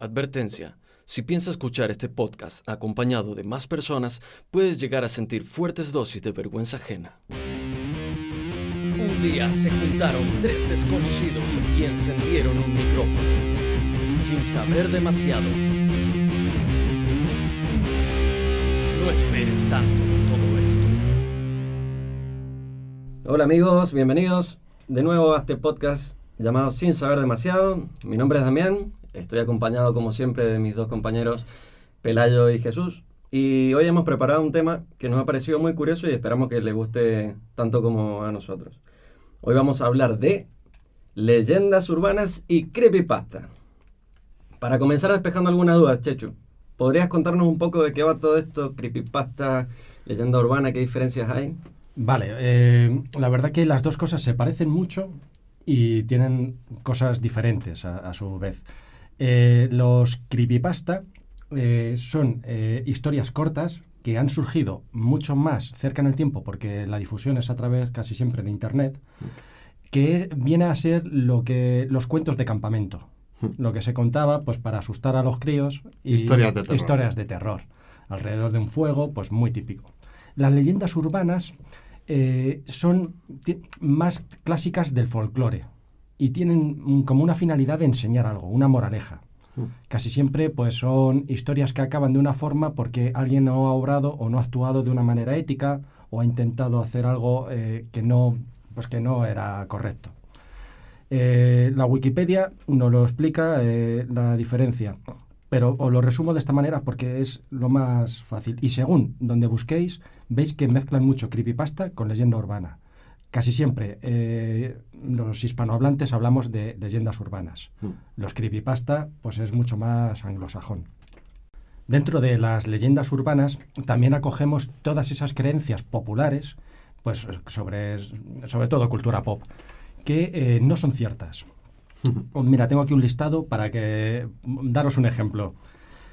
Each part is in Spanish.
Advertencia. Si piensas escuchar este podcast acompañado de más personas, puedes llegar a sentir fuertes dosis de vergüenza ajena. Un día se juntaron tres desconocidos y encendieron un micrófono, sin saber demasiado. No esperes tanto de todo esto. Hola amigos, bienvenidos de nuevo a este podcast llamado Sin Saber Demasiado. Mi nombre es Damián, estoy acompañado como siempre de mis dos compañeros Pelayo y Jesús. Y hoy hemos preparado un tema que nos ha parecido muy curioso y esperamos que les guste tanto como a nosotros. Hoy vamos a hablar de leyendas urbanas y creepypasta. Para comenzar despejando algunas dudas, Chechu, ¿podrías contarnos un poco de qué va todo esto? Creepypasta, leyenda urbana, qué diferencias hay? Vale, eh, la verdad que las dos cosas se parecen mucho y tienen cosas diferentes a su vez. Eh, los creepypasta eh, son eh, historias cortas que han surgido mucho más cerca en el tiempo, porque la difusión es a través casi siempre de Internet, que viene a ser lo que los cuentos de campamento, lo que se contaba pues para asustar a los críos y Historias de terror. historias de terror alrededor de un fuego, pues muy típico. Las leyendas urbanas son más clásicas del folclore y tienen mm, como una finalidad de enseñar algo, una moraleja. Casi siempre pues son historias que acaban de una forma porque alguien no ha obrado o no ha actuado de una manera ética o ha intentado hacer algo eh, que no pues que no era correcto. Eh, la Wikipedia nos lo explica eh, la diferencia, pero os lo resumo de esta manera porque es lo más fácil. Y según donde busquéis, veis que mezclan mucho creepypasta con leyenda urbana. Casi siempre eh, los hispanohablantes hablamos de leyendas urbanas. Los creepypasta pues es mucho más anglosajón. Dentro de las leyendas urbanas también acogemos todas esas creencias populares, pues sobre, sobre todo cultura pop, que eh, no son ciertas. Oh, Mira, tengo aquí un listado para que daros un ejemplo.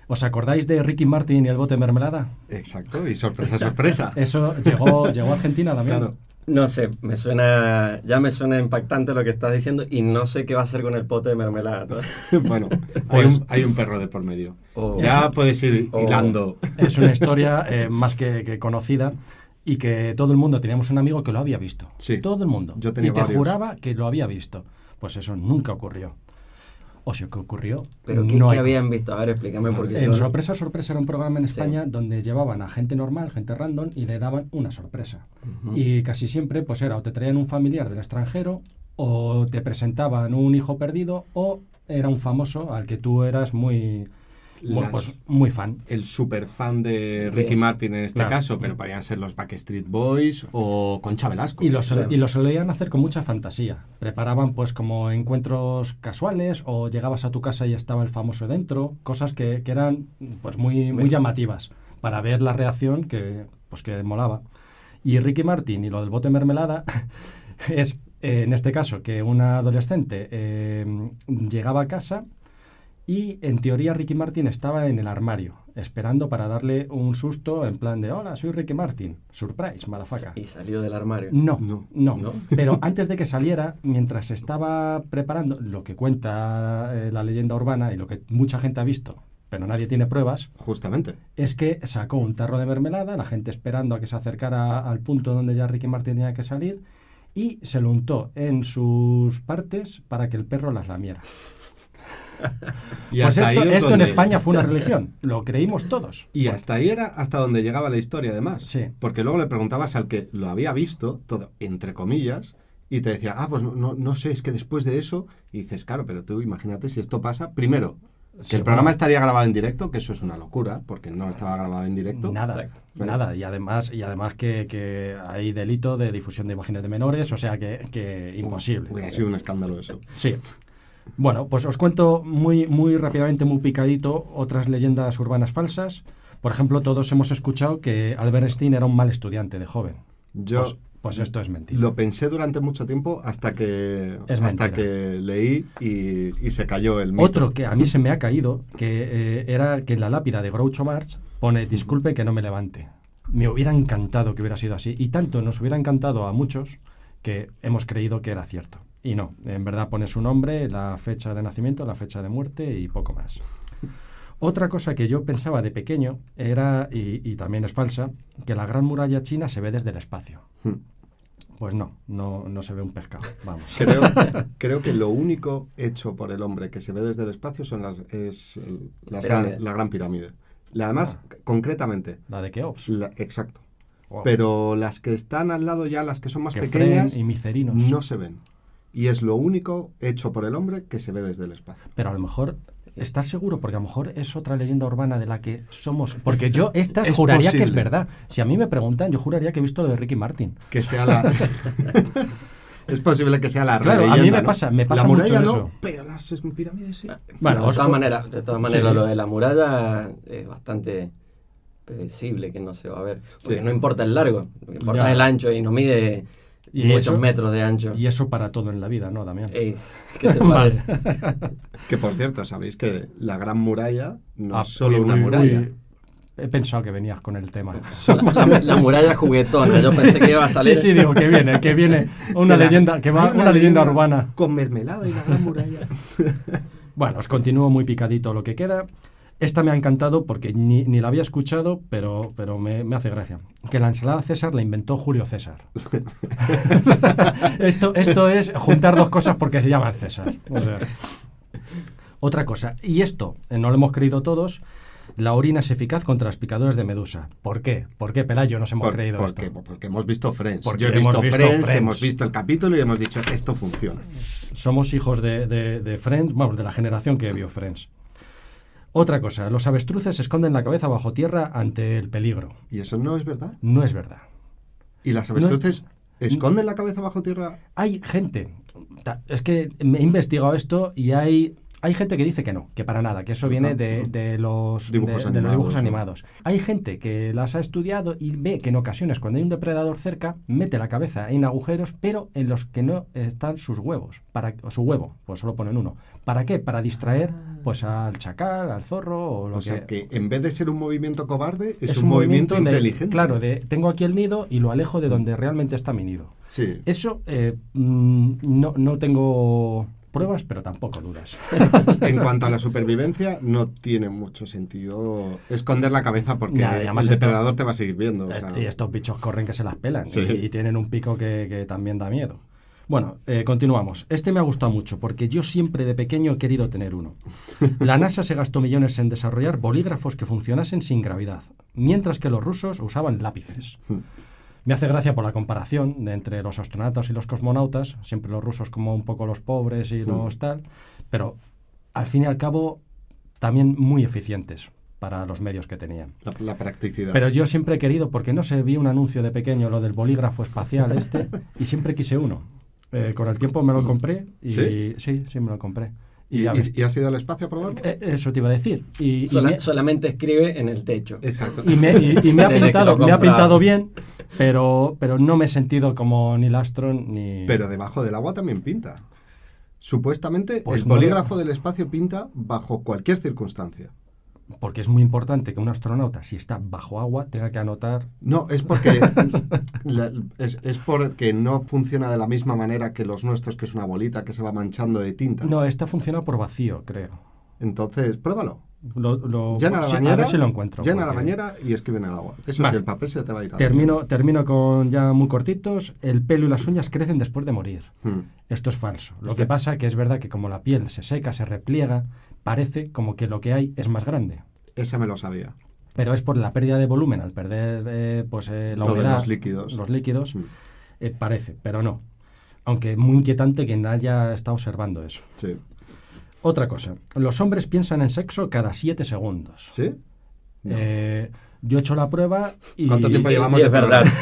¿Os acordáis de Ricky Martin y el bote de mermelada? Exacto, y sorpresa, sorpresa. Eso llegó, llegó a Argentina también. Claro. No sé, me suena, ya me suena impactante lo que estás diciendo y no sé qué va a hacer con el pote de mermelada. bueno, hay, Pues- un, hay un perro de por medio. O- Ya puedes ir Oh. hilando. Es una historia eh, más que, que conocida y que todo el mundo teníamos un amigo que lo había visto. Sí. Todo el mundo. Yo tenía y te varios. juraba que lo había visto. Pues eso nunca ocurrió. O si que ocurrió, Pero ¿qué, no qué hay- habían visto? A ver, explícame porque En yo- Sorpresa Sorpresa era un programa en Sí. España donde llevaban a gente normal, gente random y le daban una sorpresa. Y casi siempre pues era o te traían un familiar del extranjero o te presentaban un hijo perdido o era un famoso al que tú eras muy, Las- pues, muy fan. el super fan de Ricky. Martin en este Claro. caso, pero podían ser los Backstreet Boys o Concha Velasco. Y lo, O sea, sol- y lo solían hacer con mucha fantasía. Preparaban pues como encuentros casuales o llegabas a tu casa y estaba el famoso dentro, cosas que, que eran pues muy, muy llamativas para ver la reacción que pues que molaba. Y Ricky Martin y lo del bote mermelada es eh, en este caso que una adolescente eh, llegaba a casa y en teoría Ricky Martin estaba en el armario esperando para darle un susto en plan de hola soy Ricky Martin surprise motherfucker Y salió del armario. no, No. no, ¿No? Pero antes de que saliera, mientras estaba preparando lo que cuenta eh, la leyenda urbana y lo que mucha gente ha visto, pero nadie tiene pruebas, Justamente. es que sacó un tarro de mermelada, la gente esperando a que se acercara al punto donde ya Ricky Martin tenía que salir, y se lo untó en sus partes para que el perro las lamiera. Y pues hasta esto, ahí es esto en España fue una religión, lo creímos todos. Y hasta ahí era hasta donde llegaba la historia, además. Sí. Porque luego le preguntabas al que lo había visto, todo entre comillas, y te decía, ah, pues no, no, no sé, es que después de eso. Y dices, claro, pero tú imagínate si esto pasa. Primero, que Sí, el programa bueno. estaría grabado en directo, que eso es una locura, porque no estaba grabado en directo. Nada, nada. Y además, y además que, que hay delito de difusión de imágenes de menores, o sea que, que imposible. Hubiera sido un escándalo eso. Sí. Bueno, pues os cuento muy, muy rápidamente, muy picadito, otras leyendas urbanas falsas. Por ejemplo, todos hemos escuchado que Albert Einstein era un mal estudiante de joven. Yo Pues, pues esto es mentira. lo pensé durante mucho tiempo hasta que, Es hasta que leí y, y se cayó el mito. Otro que a mí se me ha caído, que eh, era que en la lápida de Groucho Marx pone disculpe que no me levante. Me hubiera encantado que hubiera sido así. Y tanto nos hubiera encantado a muchos que hemos creído que era cierto. Y no, en verdad pone su nombre, la fecha de nacimiento, la fecha de muerte y poco más. Otra cosa que yo pensaba de pequeño era, y, y también es falsa, que la gran muralla china se ve desde el espacio. Hmm. Pues no, no, no se ve un pescado, vamos. Creo, creo que lo único hecho por el hombre que se ve desde el espacio son las, es el- las gran- la gran pirámide. La- Además, concretamente, La de Keops. la- exacto. Wow. Pero las que están al lado ya, las que son más Que pequeñas, y Micerinos. no se ven. Y es lo único hecho por el hombre que se ve desde el espacio. Pero a lo mejor, ¿estás seguro? Porque a lo mejor es otra leyenda urbana de la que somos. Porque yo estas Es juraría que es posible. verdad. Si a mí me preguntan, yo juraría que he visto lo de Ricky Martin. Que sea la... es posible que sea la Claro, a mí me ¿no? pasa- me pasa La mucho muralla no, eso. pero las es- pirámides sí. Bueno, de todas co- maneras, de todas maneras, Sí. lo de la muralla es bastante predecible que no se va a ver. Porque Sí. no importa el largo, lo que importa Ya. es el ancho y no mide Y muchos eso- metros de ancho. Y eso para todo en la vida, ¿no, Damián? Ey, ¿Qué te parece? Que por cierto, sabéis que la gran muralla no Ah, es solo una muralla. uy. He pensado que venías con el tema. La, la- la muralla juguetona. Yo pensé que iba a Sí, salir. sí, digo que viene, que viene una Que la- leyenda, que va hay una, leyenda urbana. Con mermelada y la gran muralla. Bueno, os continúo muy picadito lo que queda. Esta me ha encantado porque ni, ni la había escuchado, pero, pero me, me hace gracia. Que la ensalada César la inventó Julio César. esto, esto es juntar dos cosas porque se llaman César. O sea, otra cosa, y esto eh, no lo hemos creído todos, la orina es eficaz contra las picaduras de medusa. ¿Por qué? ¿Por qué, Pelayo, nos hemos Por- creído porque, esto? porque hemos visto Friends. Porque Yo he hemos visto, visto Friends, Friends. hemos visto el capítulo y hemos dicho, esto funciona. Somos hijos de, de, de Friends, vamos, de la generación que vio Friends. Otra cosa, los avestruces esconden la cabeza bajo tierra ante el peligro. Y eso no es verdad. No es verdad. Y las avestruces esconden la cabeza bajo tierra. Hay gente, es que me he investigado esto y hay, hay gente que dice que no, que para nada, que eso viene de, de los Dibujos de- de los animados, dibujos ¿no? animados. Hay gente que las ha estudiado y ve que en ocasiones cuando hay un depredador cerca, mete la cabeza en agujeros, pero en los que no están sus huevos, para, o su huevo, pues solo ponen uno. ¿Para qué? Para distraer pues al chacal, al zorro o lo O que... sea que en vez de ser un movimiento cobarde, es, es un, movimiento, de- inteligente. claro, de tengo aquí el nido y lo alejo de donde realmente está mi nido. Sí. Eso eh, mm, no, no tengo pruebas, pero tampoco dudas. En cuanto a la supervivencia, no tiene mucho sentido esconder la cabeza porque Ya, además el esto- depredador te va a seguir viendo. o sea, y estos bichos corren que se las pelan Sí. y, y tienen un pico que, que también da miedo. Bueno, eh, continuamos. Este me ha gustado mucho porque yo siempre de pequeño he querido tener uno. La NASA se gastó millones en desarrollar bolígrafos que funcionasen sin gravedad, mientras que los rusos usaban lápices. Me hace gracia por la comparación de entre los astronautas y los cosmonautas, siempre los rusos como un poco los pobres y los tal, pero al fin y al cabo también muy eficientes para los medios que tenían. la, la practicidad. Pero yo siempre he querido, porque no sé, vi un anuncio de pequeño, lo del bolígrafo espacial este, y siempre quise uno. Eh, con el tiempo me lo compré y ¿Sí? sí, sí, me lo compré. Y, ¿Y, y- has ido al espacio a probarlo? Eh, eso te iba a decir. Y, Sola- me, Solamente escribe en el techo. Exacto. y me- y- y me ha pintado, me ha pintado bien, pero, pero no me he sentido como ni Lastron ni... Pero debajo del agua también pinta. Supuestamente Pues el no- bolígrafo del espacio pinta bajo cualquier circunstancia. Porque es muy importante que un astronauta, si está bajo agua, tenga que anotar... No, es porque la- es, es porque no funciona de la misma manera que los nuestros, que es una bolita que se va manchando de tinta. No, esta funciona por vacío, creo. Entonces, pruébalo. Lo, lo- Llena la bañera. A ver si lo encuentro. Llena la porque- bañera y escribe en el agua. Eso Vale. sí, el papel se te va a ir a Termino, termino con ya muy cortitos. El pelo y las uñas crecen después de morir. Hmm. Esto es falso. Lo Este- que pasa que es verdad que como la piel se seca, se repliega, parece como que lo que hay es más grande. Ese me lo sabía. Pero es por la pérdida de volumen al perder eh, pues, eh, la Todos humedad, los líquidos. los líquidos, Hmm. eh, parece, pero no. Aunque muy inquietante quien haya estado observando eso. Sí. Otra cosa, los hombres piensan en sexo cada siete segundos. ¿Sí? No. Yo he hecho la prueba y... ¿Cuánto tiempo Y- llevamos y de verdad.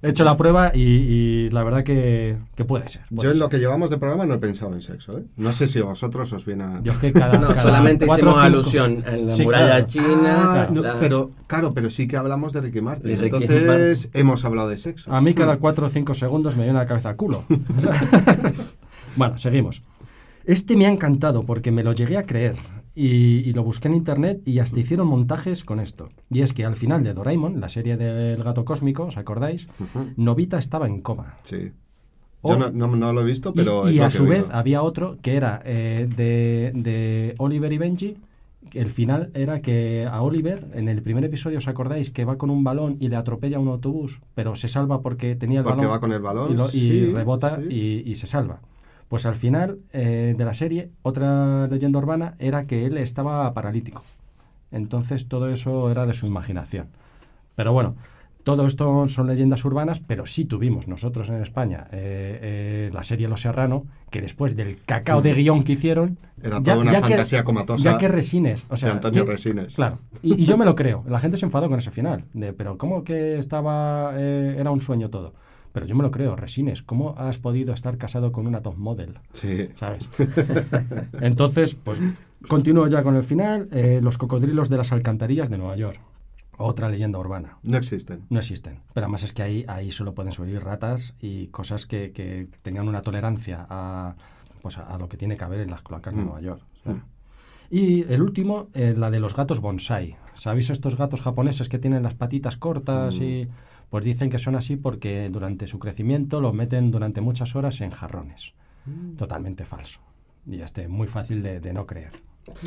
He hecho la prueba y, y la verdad que, que puede ser. puede Yo en ser. lo que llevamos de programa no he pensado en sexo, ¿eh? No sé si a vosotros os viene a... Yo es que cada, No, cada solamente cuatro hicimos cinco- alusión en la Sí, muralla claro. china. Ah, claro, no, la- pero claro, pero sí que hablamos de Ricky Martin. Ricky Entonces hemos hablado de sexo. A mí cada 4 o 5 segundos me viene a la cabeza culo. bueno, seguimos. Este me ha encantado porque me lo llegué a creer y, y lo busqué en internet y hasta hicieron montajes con esto. Y es que al final de Doraemon, la serie del gato cósmico, ¿os acordáis? Novita estaba en coma. Sí. O- Yo no, no- no lo he visto, pero y, a su vez había otro que era eh, de, de Oliver y Benji el final era que a Oliver, en el primer episodio, ¿os acordáis? Que va con un balón y le atropella un autobús, pero se salva porque tenía el Porque balón. va con el balón, Y, lo- y sí, rebota sí. Y, y se salva. Pues al final eh, de la serie, otra leyenda urbana era que él estaba paralítico. Entonces todo eso era de su imaginación. Pero bueno, todo esto son leyendas urbanas, pero sí tuvimos nosotros en España eh, eh, la serie Los Serrano, que después del cacao de guion que hicieron... Era toda una fantasía comatosa Ya que Resines. O sea, de Antonio ya- Resines. Claro, y, y yo me lo creo. La gente se enfadó con ese final. De, pero ¿cómo que estaba eh, era un sueño todo? Pero yo me lo creo, Resines. ¿Cómo has podido estar casado con una top model? Sí. ¿Sabes? Entonces, pues continúo ya con el final. eh, los cocodrilos de las alcantarillas de Nueva York. Otra leyenda urbana. No existen. No existen. Pero además es que ahí, ahí solo pueden subir ratas y cosas que, que tengan una tolerancia a, pues a, a lo que tiene que haber en las cloacas de Mm. Nueva York. sea. Y el último, eh, la de los gatos bonsai. ¿Sabéis estos gatos japoneses que tienen las patitas cortas Mm. y pues dicen que son así porque durante su crecimiento los meten durante muchas horas en jarrones? Mm. Totalmente falso. Y este muy fácil de, de no creer.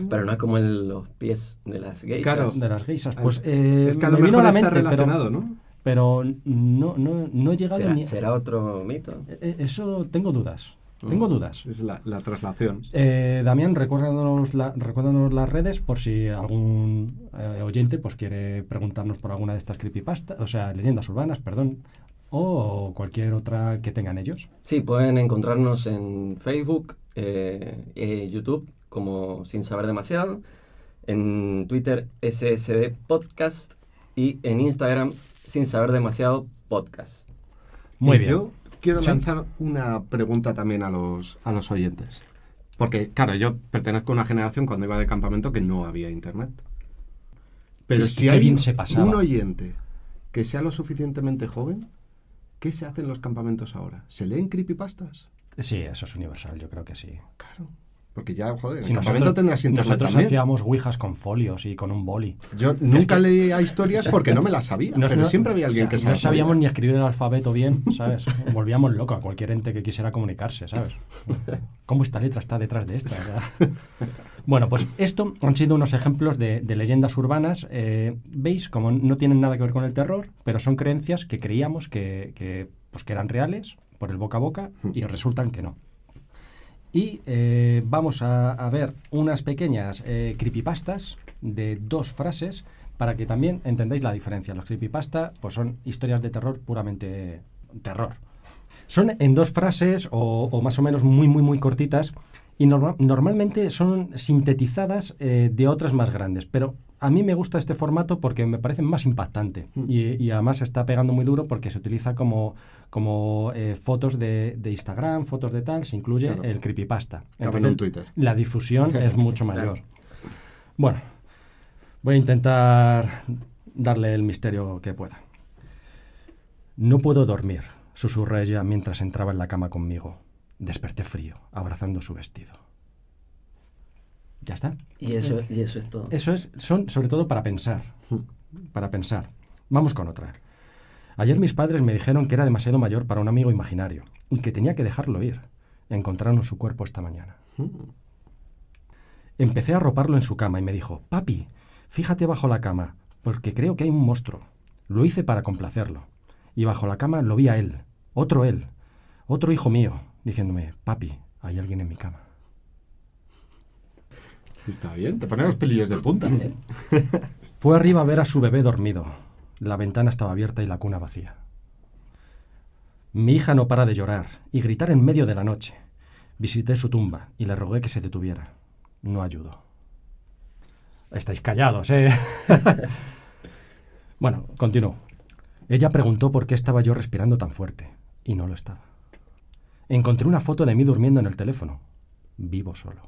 Pero no es como el- los pies de las geishas. Claro. De las geishas, pues eh, es que a me lo vino mejor a la está mente, pero- relacionado, ¿no? pero no, no, no he llegado ¿Será, ni... será otro mito? Eh, Eso tengo dudas. Tengo Mm. dudas. Es la, la traslación. Eh, Damián, recuérdanos, la- recuérdanos las redes por si algún eh, oyente pues quiere preguntarnos por alguna de estas creepypastas, o sea, leyendas urbanas, perdón, o cualquier otra que tengan ellos. Sí, pueden encontrarnos en Facebook, eh, eh, YouTube, como Sin Saber Demasiado, en Twitter SSD Podcast y en Instagram Sin Saber Demasiado Podcast. Muy Y bien. Yo quiero Sí. lanzar una pregunta también a los, a los oyentes. Porque, claro, yo pertenezco a una generación cuando iba de campamento que no había internet. Pero Es que si hay bien se pasaba. un oyente que sea lo suficientemente joven, ¿qué se hace en los campamentos ahora? ¿Se leen creepypastas? Sí, eso es universal, yo creo que sí. Claro. Porque ya, joder, en Si el campamento tendrás internet nosotros también. hacíamos ouijas con folios y con un boli. Yo nunca que- leía historias porque no me las sabía, No- pero no- siempre había alguien o sea, que se No sabíamos sabía. ni escribir el alfabeto bien, ¿sabes? Volvíamos loco a cualquier ente que quisiera comunicarse, ¿sabes? ¿Cómo esta letra está detrás de esta? Bueno, pues esto han sido unos ejemplos de, de leyendas urbanas. eh, ¿Veis? Como no tienen nada que ver con el terror, pero son creencias que creíamos que, que, pues, que eran reales por el boca a boca y resultan que no. Y eh, vamos a, ver unas pequeñas eh, creepypastas de dos frases para que también entendáis la diferencia. Los creepypasta pues son historias de terror puramente terror. Son en dos frases o, o más o menos muy, muy, muy cortitas y norma- normalmente son sintetizadas eh, de otras más grandes, pero a mí me gusta este formato porque me parece más impactante y, y además está pegando muy duro porque se utiliza como, como eh, fotos de, de Instagram, fotos de tal, se incluye Claro. el creepypasta. Cabe en Twitter. La difusión es mucho mayor. Bueno, voy a intentar darle el misterio que pueda. No puedo dormir, susurró ella mientras entraba en la cama conmigo. Desperté frío, abrazando su vestido. Ya está. Y eso, y eso es todo. Eso es, son sobre todo para pensar. Para pensar. Vamos con otra. Ayer mis padres me dijeron que era demasiado mayor para un amigo imaginario y que tenía que dejarlo ir. Encontraron su cuerpo esta mañana. Empecé a arroparlo en su cama y me dijo, papi, fíjate bajo la cama, porque creo que hay un monstruo. Lo hice para complacerlo. Y bajo la cama lo vi a él, otro él, otro hijo mío, diciéndome, papi, hay alguien en mi cama. Está bien, te ponen los pelillos de punta. ¿eh? Fue arriba a ver a su bebé dormido. La ventana estaba abierta y la cuna vacía. Mi hija no para de llorar y gritar en medio de la noche. Visité su tumba y le rogué que se detuviera. No ayudó. Estáis callados, ¿eh? bueno, continúo. Ella preguntó por qué estaba yo respirando tan fuerte, y no lo estaba. Encontré una foto de mí durmiendo en el teléfono, vivo solo.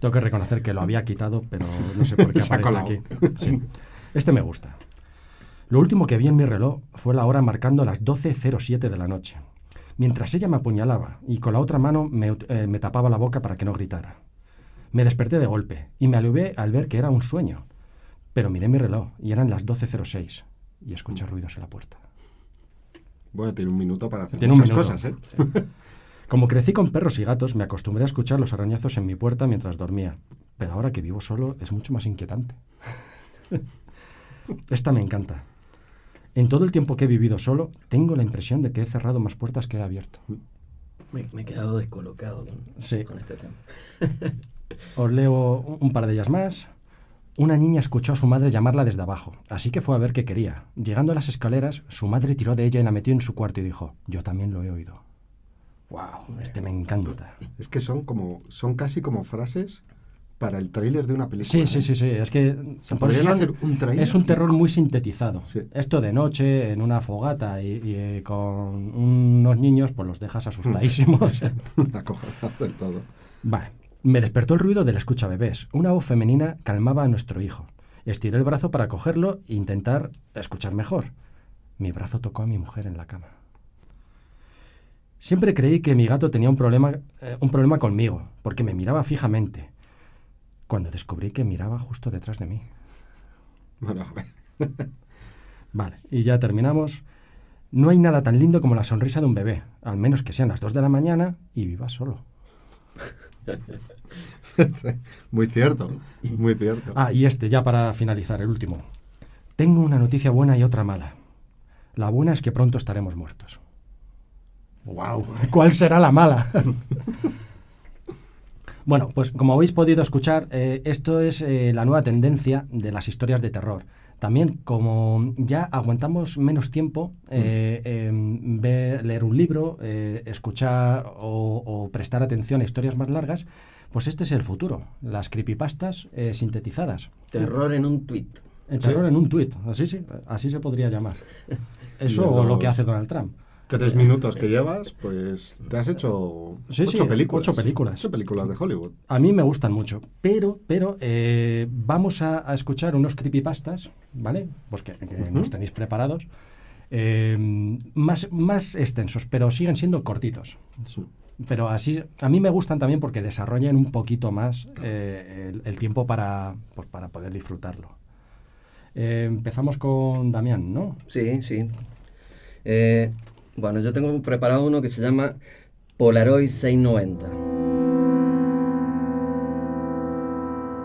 Tengo que reconocer que lo había quitado, pero no sé por qué aparece aquí. Sí. Este me gusta. Lo último que vi en mi reloj fue la hora marcando las 12.07 de la noche, mientras ella me apuñalaba y con la otra mano me, eh, me tapaba la boca para que no gritara. Me desperté de golpe y me alivié al ver que era un sueño, pero miré mi reloj y eran las 12.06 y escuché ruidos en la puerta. Bueno, tiene un minuto para hacer Tiene muchas cosas, ¿eh? Como crecí con perros y gatos, me acostumbré a escuchar los arañazos en mi puerta mientras dormía. Pero ahora que vivo solo es mucho más inquietante. Esta me encanta. En todo el tiempo que he vivido solo, tengo la impresión de que he cerrado más puertas que he abierto. Me, me he quedado descolocado con, Sí. con este tema. Os leo un par de ellas más. Una niña escuchó a su madre llamarla desde abajo, así que fue a ver qué quería. Llegando a las escaleras, su madre tiró de ella y la metió en su cuarto y dijo, yo también lo he oído. ¡Wow! Este me encanta. Es que son como, son casi como frases para el tráiler de una película. Sí, ¿eh? sí, sí, sí. Es que son- hacer un tráiler. es un terror muy sintetizado. Sí. Esto de noche, en una fogata y, y, eh, con unos niños, pues los dejas asustadísimos. Todo. Vale. Me despertó el ruido del escucha bebés. Una voz femenina calmaba a nuestro hijo. Estiré el brazo para cogerlo e intentar escuchar mejor. Mi brazo tocó a mi mujer en la cama. Siempre creí que mi gato tenía un problema, eh, un problema conmigo, porque me miraba fijamente, cuando descubrí que miraba justo detrás de mí. Bueno, a ver. Vale, y ya terminamos. No hay nada tan lindo como la sonrisa de un bebé, al menos que sean las 2 de la mañana y viva solo. Muy cierto, muy cierto. Ah, y este, ya para finalizar, el último. Tengo una noticia buena y otra mala. La buena es que pronto estaremos muertos. ¡Wow! ¿Cuál será la mala? bueno, pues como habéis podido escuchar, eh, esto es eh, la nueva tendencia de las historias de terror. También, como ya aguantamos menos tiempo, eh, em, ver- leer un libro, escuchar o, o prestar atención a historias más largas, pues este es el futuro. Las creepypastas eh, sintetizadas. Terror en un tweet. El terror en un tuit, así sí, así se podría llamar. Eso o lo que hace Donald Trump. Tres minutos que llevas, pues te has hecho Sí, ocho sí, películas. ocho películas. Ocho películas de Hollywood. A mí me gustan mucho, pero, pero eh, vamos a, a escuchar unos creepypastas, ¿vale? Pues que, que nos tenéis preparados. eh, más, más extensos, pero siguen siendo cortitos. Pero así, a mí me gustan también porque desarrollan un poquito más eh, el, el tiempo para, pues, para poder disfrutarlo. Eh, empezamos con Damián, ¿no? Sí, sí. Bueno, yo tengo preparado uno que se llama Polaroid 690.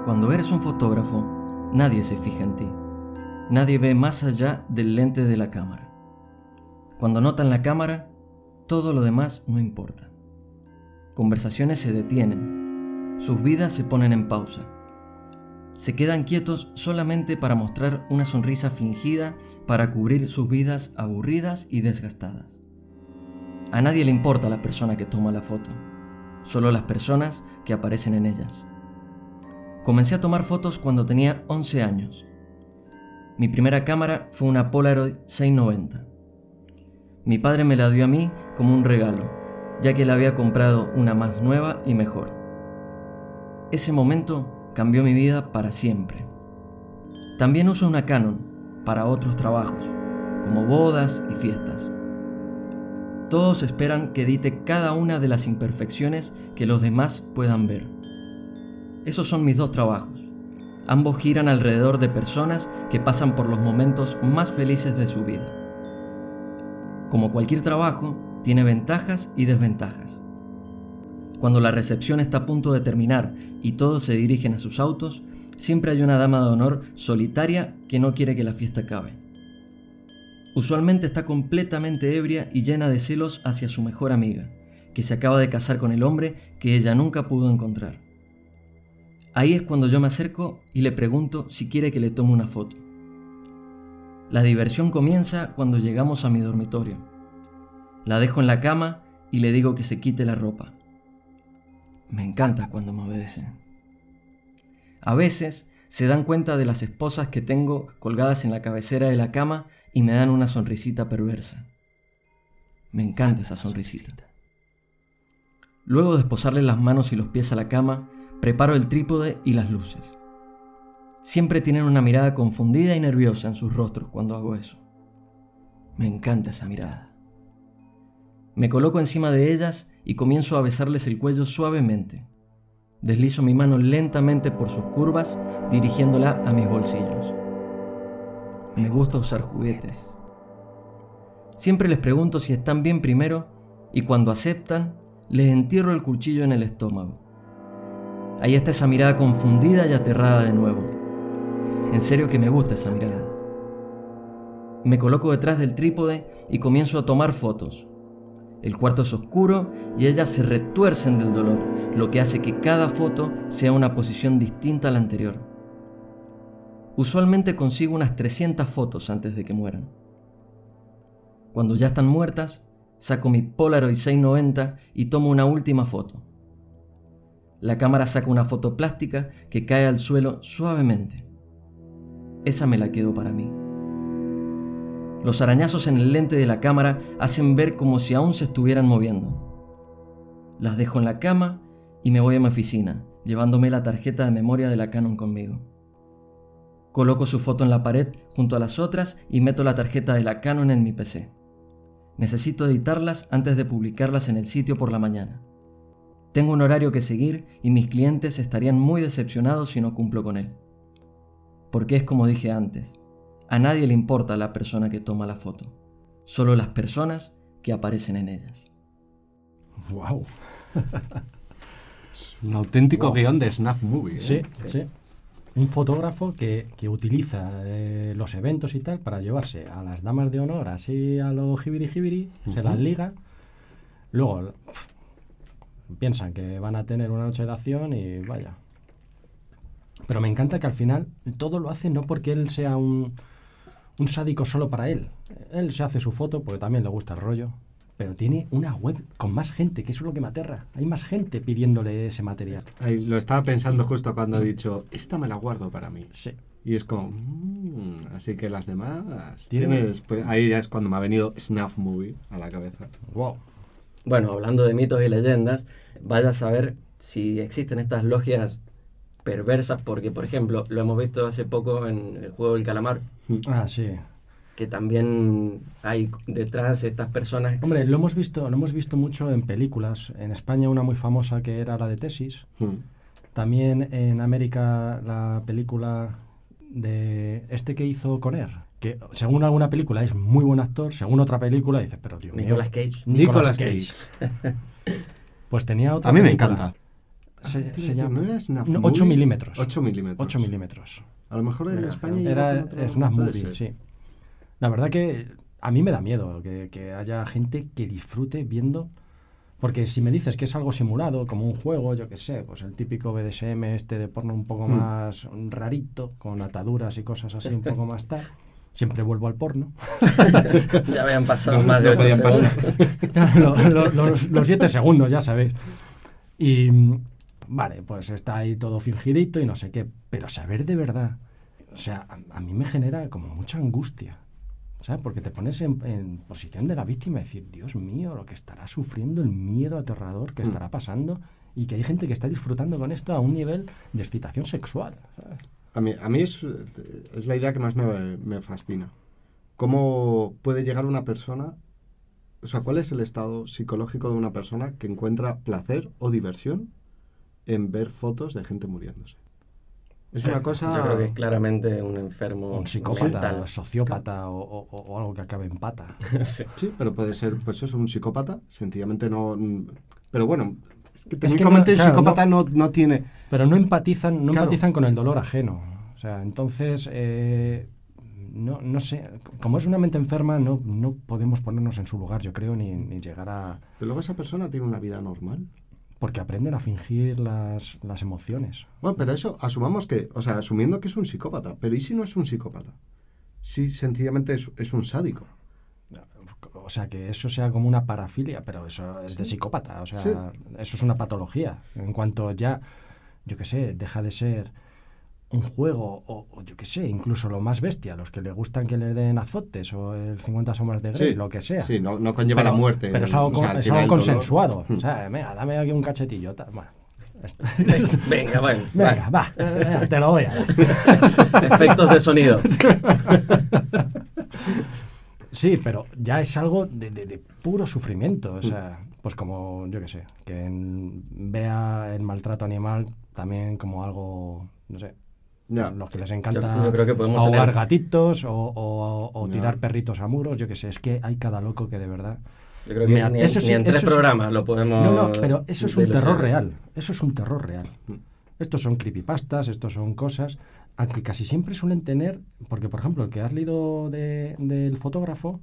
Cuando eres un fotógrafo, nadie se fija en ti. Nadie ve más allá del lente de la cámara. Cuando notan la cámara, todo lo demás no importa. Conversaciones se detienen. Sus vidas se ponen en pausa. Se quedan quietos solamente para mostrar una sonrisa fingida para cubrir sus vidas aburridas y desgastadas. A nadie le importa la persona que toma la foto, solo las personas que aparecen en ellas. Comencé a tomar fotos cuando tenía 11 años. Mi primera cámara fue una Polaroid 690. Mi padre me la dio a mí como un regalo, ya que le había comprado una más nueva y mejor. Ese momento cambió mi vida para siempre. También uso una Canon para otros trabajos, como bodas y fiestas. Todos esperan que edite cada una de las imperfecciones que los demás puedan ver. Esos son mis dos trabajos. Ambos giran alrededor de personas que pasan por los momentos más felices de su vida. Como cualquier trabajo, tiene ventajas y desventajas. Cuando la recepción está a punto de terminar y todos se dirigen a sus autos, siempre hay una dama de honor solitaria que no quiere que la fiesta acabe. Usualmente está completamente ebria y llena de celos hacia su mejor amiga, que se acaba de casar con el hombre que ella nunca pudo encontrar. Ahí es cuando yo me acerco y le pregunto si quiere que le tome una foto. La diversión comienza cuando llegamos a mi dormitorio. La dejo en la cama y le digo que se quite la ropa. Me encanta cuando me obedecen. A veces se dan cuenta de las esposas que tengo colgadas en la cabecera de la cama y me dan una sonrisita perversa. Me encanta esa sonrisita. Luego de esposarle las manos y los pies a la cama, preparo el trípode y las luces. Siempre tienen una mirada confundida y nerviosa en sus rostros cuando hago eso. Me encanta esa mirada. Me coloco encima de ellas y comienzo a besarles el cuello suavemente. Deslizo mi mano lentamente por sus curvas, dirigiéndola a mis bolsillos. Me gusta usar juguetes. Siempre les pregunto si están bien primero y cuando aceptan, les entierro el cuchillo en el estómago. Ahí está esa mirada confundida y aterrada de nuevo. En serio que me gusta esa mirada. Me coloco detrás del trípode y comienzo a tomar fotos. El cuarto es oscuro y ellas se retuercen del dolor, lo que hace que cada foto sea una posición distinta a la anterior. Usualmente consigo unas 300 fotos antes de que mueran. Cuando ya están muertas, saco mi Polaroid 690 y tomo una última foto. La cámara saca una foto plástica que cae al suelo suavemente. Esa me la quedo para mí. Los arañazos en el lente de la cámara hacen ver como si aún se estuvieran moviendo. Las dejo en la cama y me voy a mi oficina, llevándome la tarjeta de memoria de la Canon conmigo. Coloco su foto en la pared junto a las otras y meto la tarjeta de la Canon en mi PC. Necesito editarlas antes de publicarlas en el sitio por la mañana. Tengo un horario que seguir y mis clientes estarían muy decepcionados si no cumplo con él. Porque es como dije antes, a nadie le importa la persona que toma la foto, solo las personas que aparecen en ellas. ¡Wow! Es un auténtico Wow. guion de Snuff Movie. ¿eh? Sí, sí. Un fotógrafo que, que utiliza eh, los eventos y tal para llevarse a las damas de honor así a lo jibiri jibiri, se las liga. Luego piensan que van a tener una noche de acción y vaya. Pero me encanta que al final todo lo hace no porque él sea un, un sádico solo para él. Él se hace su foto porque también le gusta el rollo. Pero tiene una web con más gente, que eso es lo que me aterra. Hay más gente pidiéndole ese material. Ahí lo estaba pensando justo cuando he dicho, esta me la guardo para mí. Sí. Y es como, "Mm, así que las demás Tiene- tienes, pues, ahí ya es cuando me ha venido Snuff Movie a la cabeza. Wow. Bueno, hablando de mitos y leyendas, vaya a saber si existen estas logias perversas, porque por ejemplo, lo hemos visto hace poco en el juego del calamar, Ah, sí. Que también hay detrás estas personas... Hombre, lo hemos visto, lo hemos visto mucho en películas. En España una muy famosa que era la de Tesis. Mm. También en América la película de este que hizo Conner, que según alguna película es muy buen actor, según otra película dices, pero Dios mío. Nicolas Cage. Nicolas Nicolas Cage. Pues tenía otra A mí me película. encanta. Se, Ah, se llama ¿No era No, Movie? 8 milímetros. 8 milímetros. 8 milímetros. A lo mejor en Mira, España Era otro- Snap Movie, sí. La verdad que a mí me da miedo que, que haya gente que disfrute viendo. Porque si me dices que es algo simulado, como un juego, yo qué sé, pues el típico BDSM este de porno un poco Hmm. más rarito, con ataduras y cosas así un poco más tal. Siempre vuelvo al porno. ya habían pasado No- más de no ocho segundos. pasar. Lo- lo- los, los siete segundos, ya sabéis. Y mm, vale, pues está ahí todo fingidito y no sé qué. Pero saber de verdad, o sea, a, a mí me genera como mucha angustia. ¿Sabes? Porque te pones en, en posición de la víctima y decir, Dios mío, lo que estará sufriendo, el miedo aterrador que Mm. estará pasando. Y que hay gente que está disfrutando con esto a un nivel de excitación sexual. ¿sabes? A mí, a mí es, es la idea que más me, me fascina. ¿Cómo puede llegar una persona, o sea, cuál es el estado psicológico de una persona que encuentra placer o diversión en ver fotos de gente muriéndose? Es una cosa... Yo creo que es claramente un enfermo Un psicópata, mental. sociópata o, o- algo que acabe en pata. Sí. Sí, pero puede ser, pues eso, un psicópata, sencillamente no... Pero bueno, es que que no- técnicamente el psicópata no, no tiene... Pero no empatizan, no Claro. empatizan con el dolor ajeno. O sea, entonces, eh, no, no sé, como es una mente enferma, no, no podemos ponernos en su lugar, yo creo, ni, ni llegar a... Pero luego esa persona tiene una vida normal. Porque aprenden a fingir las, las emociones. Bueno, pero eso, asumamos que, o sea, asumiendo que es un psicópata, pero ¿y si no es un psicópata? Si sencillamente es, es un sádico. O sea, que eso sea como una parafilia, pero eso es de psicópata. O sea, Sí. eso es una patología. En cuanto ya, yo qué sé, deja de ser un juego, o, o yo qué sé, incluso lo más bestia, los que le gustan que le den azotes, o el 50 sombras de Grey, Sí, lo que sea. Sí, no, no conlleva la muerte. Pero es algo, o sea, es algo consensuado. Mm. O sea, venga, dame aquí un cachetillo. tal. Bueno, esto- Venga, bueno. venga, va, venga, te lo voy a dar. Efectos de sonido. Sí, pero ya es algo de, de- de puro sufrimiento. O sea, pues como, yo qué sé, que en- vea el maltrato animal también como algo, no sé, Ya. los que les encanta Yo- yo creo que podemos ahogar tener- gatitos o, o- o Ya. tirar perritos a muros, yo qué sé, es que hay cada loco que de verdad... Yo creo que Me a- ni, eso ni sí- en tres eso sí- programas lo podemos... No, no, pero eso es un terror real. Eso es un terror real. Estos son creepypastas, estos son cosas, aunque casi siempre suelen tener, porque por ejemplo, el que has leído de- del fotógrafo,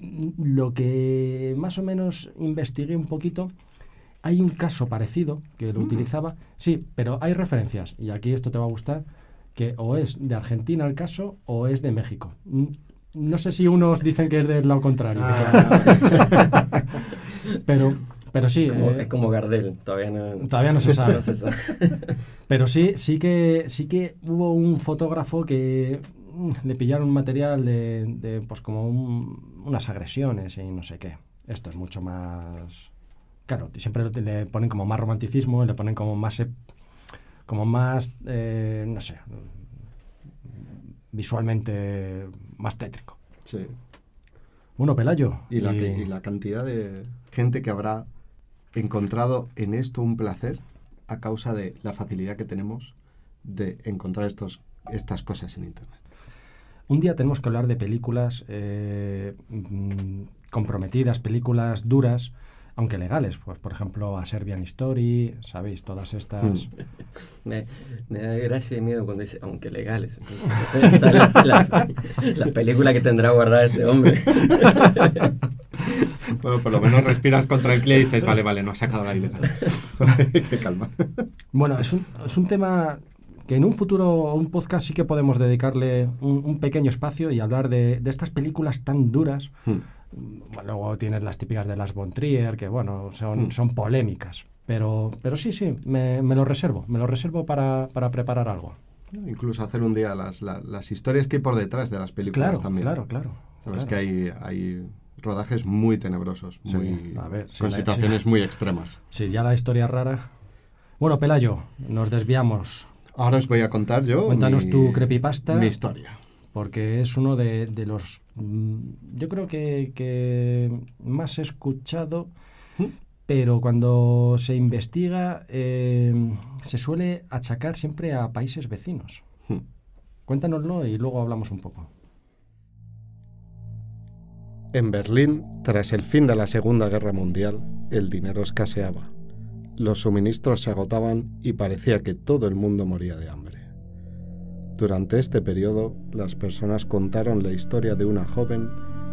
lo que más o menos investigué un poquito, hay un caso parecido que lo utilizaba, sí, pero hay referencias, y aquí esto te va a gustar, que o es de Argentina el caso o es de México. Mm, No sé si unos dicen que es del lado contrario, Ah, pero, pero sí. Como- eh, es como Gardel, todavía no... Todavía no se sabe. no se sabe. Pero sí, sí que sí que hubo un fotógrafo que mm, le pillaron material de, de, pues como un- unas agresiones y no sé qué. Esto es mucho más. Claro, siempre le- ponen como más romanticismo, le ponen como más ep- como más eh, no sé visualmente más tétrico. sí. Bueno, Pelayo. Y la, que- y la cantidad de gente que habrá encontrado en esto un placer a causa de la facilidad que tenemos de encontrar estos, estas cosas en Internet. Un día tenemos que hablar de películas eh, mm, comprometidas, películas duras, aunque legales. Pues, por ejemplo, A Serbian Story, ¿sabéis? Todas estas... Me, me da gracia y miedo cuando dice, aunque legales. Esa la, la- la película que tendrá guardada este hombre. Bueno, por lo menos respiras con y dices, vale, vale, no has sacado la ilegal. Qué calma. Bueno, es un, es un tema que en un futuro, un podcast sí que podemos dedicarle un, un pequeño espacio y hablar de, de estas películas tan duras. Hmm. Luego tienes las típicas de las Von Trier, que bueno, son, Mm. son polémicas. Pero, pero sí, sí, me, me lo reservo. Me lo reservo para, para preparar algo. Incluso hacer un día las, la- las historias que hay por detrás de las películas Claro, también. claro, claro. Sabes claro. que hay, hay rodajes muy tenebrosos, Sí, muy, a ver, sí, con la- situaciones muy extremas. Sí, ya la historia rara. Bueno, Pelayo, nos desviamos Ahora os voy a contar yo. Cuéntanos mi- tu creepypasta. Mi historia. Porque es uno de, de los, mm, yo creo que, que más escuchado, ¿Mm? pero cuando se investiga eh, se suele achacar siempre a países vecinos. Hmm. Cuéntanoslo y luego hablamos un poco. En Berlín, tras el fin de la Segunda Guerra Mundial, el dinero escaseaba. Los suministros se agotaban y parecía que todo el mundo moría de hambre. Durante este periodo, las personas contaron la historia de una joven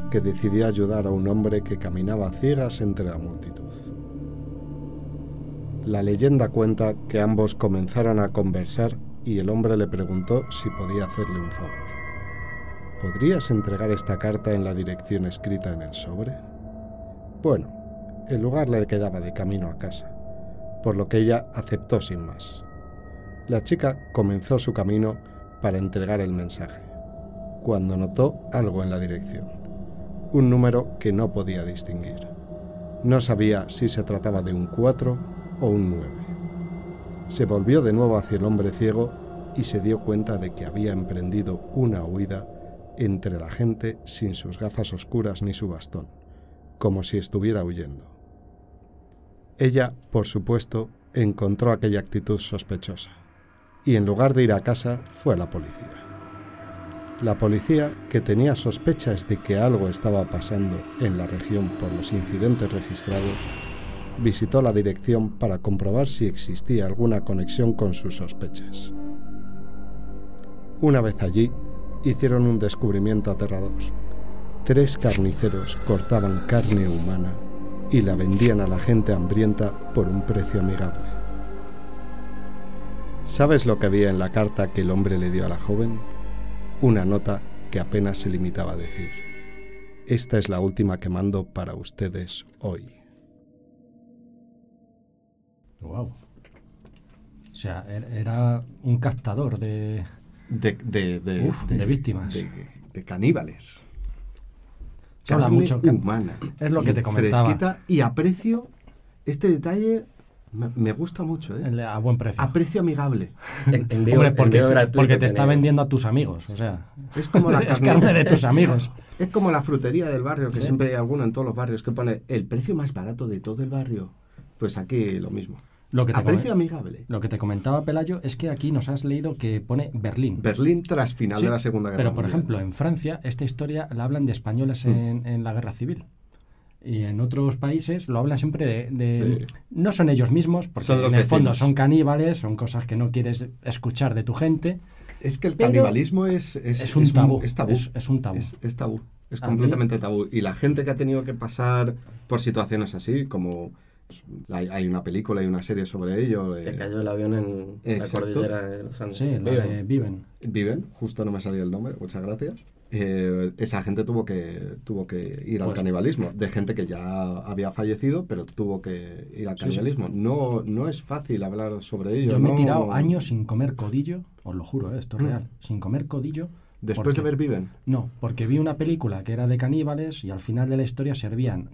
que decidió ayudar a un hombre que caminaba ciegas entre la multitud. La leyenda cuenta que ambos comenzaron a conversar y el hombre le preguntó si podía hacerle un favor. ¿Podrías entregar esta carta en la dirección escrita en el sobre? Bueno, el lugar le quedaba de camino a casa, por lo que ella aceptó sin más. La chica comenzó su camino para entregar el mensaje, cuando notó algo en la dirección, un número que no podía distinguir. No sabía si se trataba de un 4 o un 9. Se volvió de nuevo hacia el hombre ciego y se dio cuenta de que había emprendido una huida entre la gente sin sus gafas oscuras ni su bastón, como si estuviera huyendo. Ella, por supuesto, encontró aquella actitud sospechosa, y en lugar de ir a casa fue a la policía. La policía, que tenía sospechas de que algo estaba pasando en la región por los incidentes registrados, visitó la dirección para comprobar si existía alguna conexión con sus sospechas. Una vez allí, hicieron un descubrimiento aterrador. Tres carniceros cortaban carne humana y la vendían a la gente hambrienta por un precio amigable. ¿Sabes lo que había en la carta que el hombre le dio a la joven? Una nota que apenas se limitaba a decir. Esta es la última que mando para ustedes hoy. Wow. O sea, er- era un captador de... De, de, de, Uf, de víctimas. De, caníbales. Carne mucho humana. Es lo que te comentaba. Fresquita y a precio. Este detalle me, gusta mucho, ¿eh? A buen precio. A precio amigable. En- envío- Hombre, porque, envío gratuito porque te está vendiendo a tus amigos. O sea, Es como la es carne. carne de tus amigos. Es como la frutería del barrio, que Sí. siempre hay alguno en todos los barrios que pone el precio más barato de todo el barrio. Pues aquí lo mismo. Lo que, te A precio amigable. lo que te comentaba Pelayo es que aquí nos has leído que pone Berlín. Berlín tras final Sí, de la Segunda Guerra Pero, por Mundial. ejemplo, en Francia, esta historia la hablan de españoles Mm. en, en la guerra civil. Y en otros países lo hablan siempre de... de- Sí. No son ellos mismos, porque Son en el fondo son caníbales, son cosas que no quieres escuchar de tu gente. Es que el canibalismo es, es, Es un tabú. Es, tabú. Es, es un tabú. Es, es tabú. Es A mí- completamente tabú. Y la gente que ha tenido que pasar por situaciones así, como hay, hay una película y una serie sobre ello. Eh, cayó el avión en Exacto. la cordillera de los Andes. Sí, Viven. de Viven. Viven, justo no me salía el nombre, muchas gracias. Eh, esa gente tuvo que, tuvo que ir al Pues- canibalismo, de gente que ya había fallecido, pero tuvo que ir al Sí, sí. canibalismo. No, no es fácil hablar sobre ello. Yo me he no- tirado años sin comer codillo, os lo juro, eh, esto es Mm. real, sin comer codillo. Después de ver Viven. No, porque vi una película que era de caníbales y al final de la historia servían.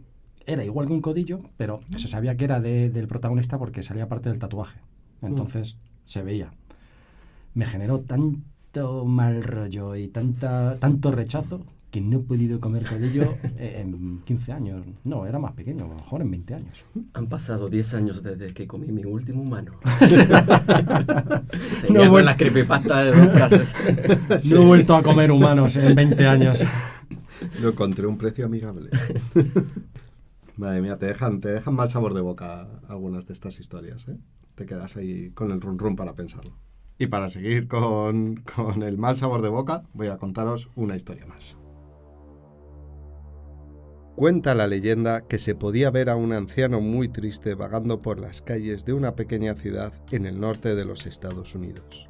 Era igual que un codillo, pero se sabía que era de- del protagonista porque salía parte del tatuaje. Entonces se veía. Me generó tanto mal rollo y tanta, tanto rechazo que no he podido comer codillo eh, en 15 años. No, era más pequeño, a lo mejor en 20 años. Han pasado 10 años desde que comí mi último humano. No he con vuel- la creepypasta de dos frases. No he vuelto a comer humanos en 20 años. Lo encontré un precio amigable. Madre mía, te dejan, te dejan mal sabor de boca algunas de estas historias, ¿eh? Te quedas ahí con el run run para pensarlo. Y para seguir con, con el mal sabor de boca, voy a contaros una historia más. Cuenta la leyenda que se podía ver a un anciano muy triste vagando por las calles de una pequeña ciudad en el norte de los Estados Unidos.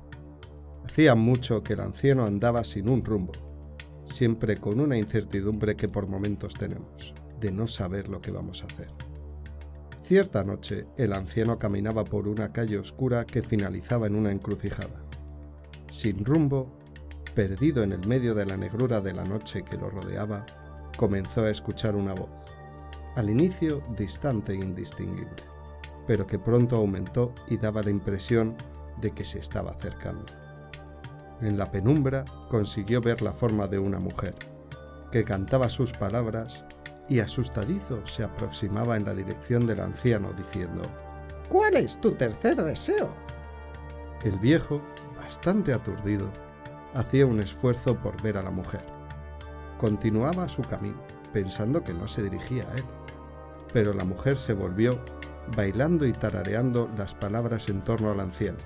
Hacía mucho que el anciano andaba sin un rumbo, siempre con una incertidumbre que por momentos tenemos, de no saber lo que vamos a hacer. Cierta noche, el anciano caminaba por una calle oscura que finalizaba en una encrucijada. Sin rumbo, perdido en el medio de la negrura de la noche que lo rodeaba, comenzó a escuchar una voz, al inicio distante e indistinguible, pero que pronto aumentó y daba la impresión de que se estaba acercando. En la penumbra consiguió ver la forma de una mujer, que cantaba sus palabras y asustadizo se aproximaba en la dirección del anciano diciendo, ¿Cuál es tu tercer deseo? el viejo, bastante aturdido, hacía un esfuerzo por ver a la mujer. Continuaba su camino, pensando que no se dirigía a él. Pero la mujer se volvió, bailando y tarareando las palabras en torno al anciano.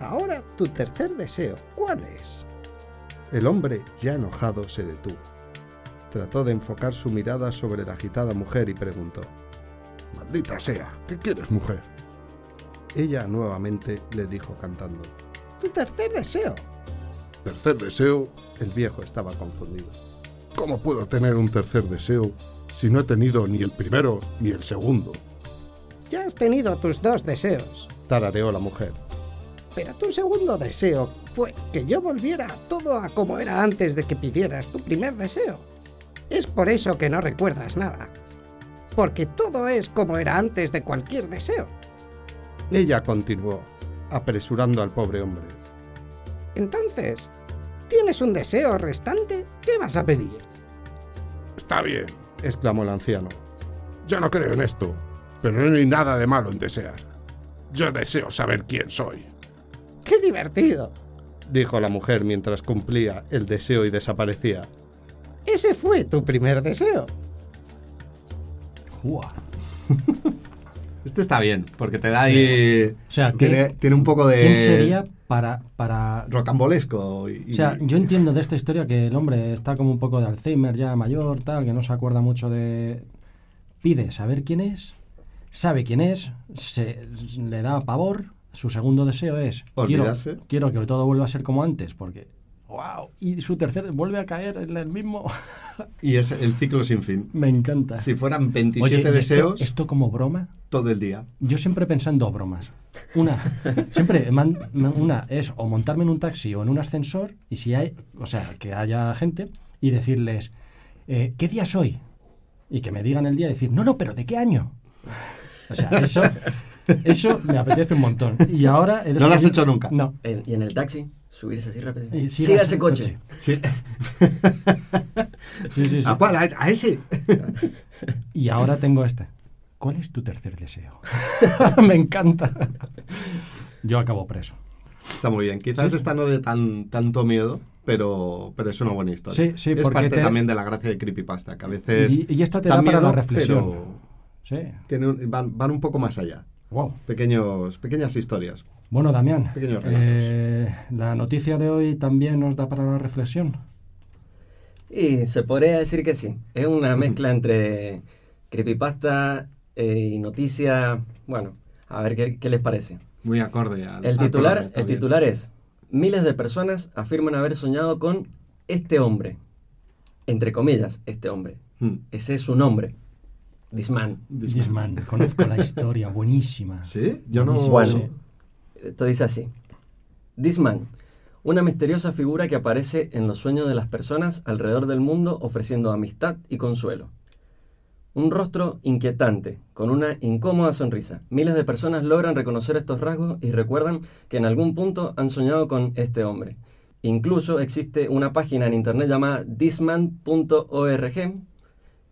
Ahora tu tercer deseo, ¿cuál es? El hombre, ya enojado, se detuvo. Trató de enfocar su mirada sobre la agitada mujer y preguntó. Maldita sea, ¿qué quieres, mujer? Ella nuevamente le dijo cantando. Tu tercer deseo. Tercer deseo. El viejo estaba confundido. ¿Cómo puedo tener un tercer deseo si no he tenido ni el primero ni el segundo? Ya has tenido tus dos deseos. Tarareó la mujer. Pero tu segundo deseo fue que yo volviera todo a como era antes de que pidieras tu primer deseo. Es por eso que no recuerdas nada. Porque todo es como era antes de cualquier deseo. Ella continuó, apresurando al pobre hombre. Entonces, ¿tienes un deseo restante? ¿Qué vas a pedir? Está bien, exclamó el anciano. yo no creo en esto, pero no hay nada de malo en desear. Yo deseo saber quién soy. ¡Qué divertido! Dijo la mujer mientras cumplía el deseo y desaparecía. Ese fue tu primer deseo. Jua. Este está bien, porque te da Sí. ahí... O sea, ¿qué- Tiene, tiene un poco de... ¿quién sería para, para Rocambolesco. Y, O sea, yo entiendo de esta historia que el hombre está como un poco de Alzheimer ya mayor, tal, que no se acuerda mucho de... Pide saber quién es, sabe quién es, se, le da pavor, su segundo deseo es... Quiero, quiero que todo vuelva a ser como antes, porque... ¡Wow! Y su tercer vuelve a caer en el mismo... y es el ciclo sin fin. Me encanta. Si fueran 27 Oye, ¿y esto- deseos, esto como broma? todo el día. Yo siempre pensé en dos bromas. Una, siempre, man- una es o montarme en un taxi o en un ascensor y si hay, o sea, que haya gente y decirles, eh, ¿qué día es hoy? Y que me digan el día y decir, no, no, pero ¿de qué año? O sea, eso, eso me apetece un montón. Y ahora... he ¿No lo has hecho nunca? No. En- y en el taxi, subirse así rápido. Y Siga sigas ese el coche. Sí. Sí, sí, sí. ¿A cuál? ¿A, a ese? Y ahora tengo este. ¿Cuál es tu tercer deseo? me encanta. Yo acabo preso. Está muy bien. Quizás esta no de tan, tanto miedo, pero, pero es una buena historia. Sí, sí, es porque parte te- también de la gracia de Creepypasta, que a veces Y, y esta te da da para la reflexión. pero Sí. tiene un- van, van un poco más allá. Wow. Pequeños, pequeñas historias. Bueno, Damián, Pequeños relatos. eh, la noticia de hoy también nos da para la reflexión. Y se podría decir que sí. Es una mezcla entre creepypasta eh, y noticia. Bueno, a ver qué, qué les parece. Muy acorde al El al titular, el bien. titular es: Miles de personas afirman haber soñado con este hombre. Entre comillas, este hombre. Mm. Ese es su nombre. This man. This This man. man, conozco la historia, buenísima. ¿Sí? Yo no... Buenísimo, Bueno. Esto dice así. This man, una misteriosa figura que aparece en los sueños de las personas alrededor del mundo ofreciendo amistad y consuelo. Un rostro inquietante, con una incómoda sonrisa. Miles de personas logran reconocer estos rasgos y recuerdan que en algún punto han soñado con este hombre. Incluso existe una página en internet llamada thisman.org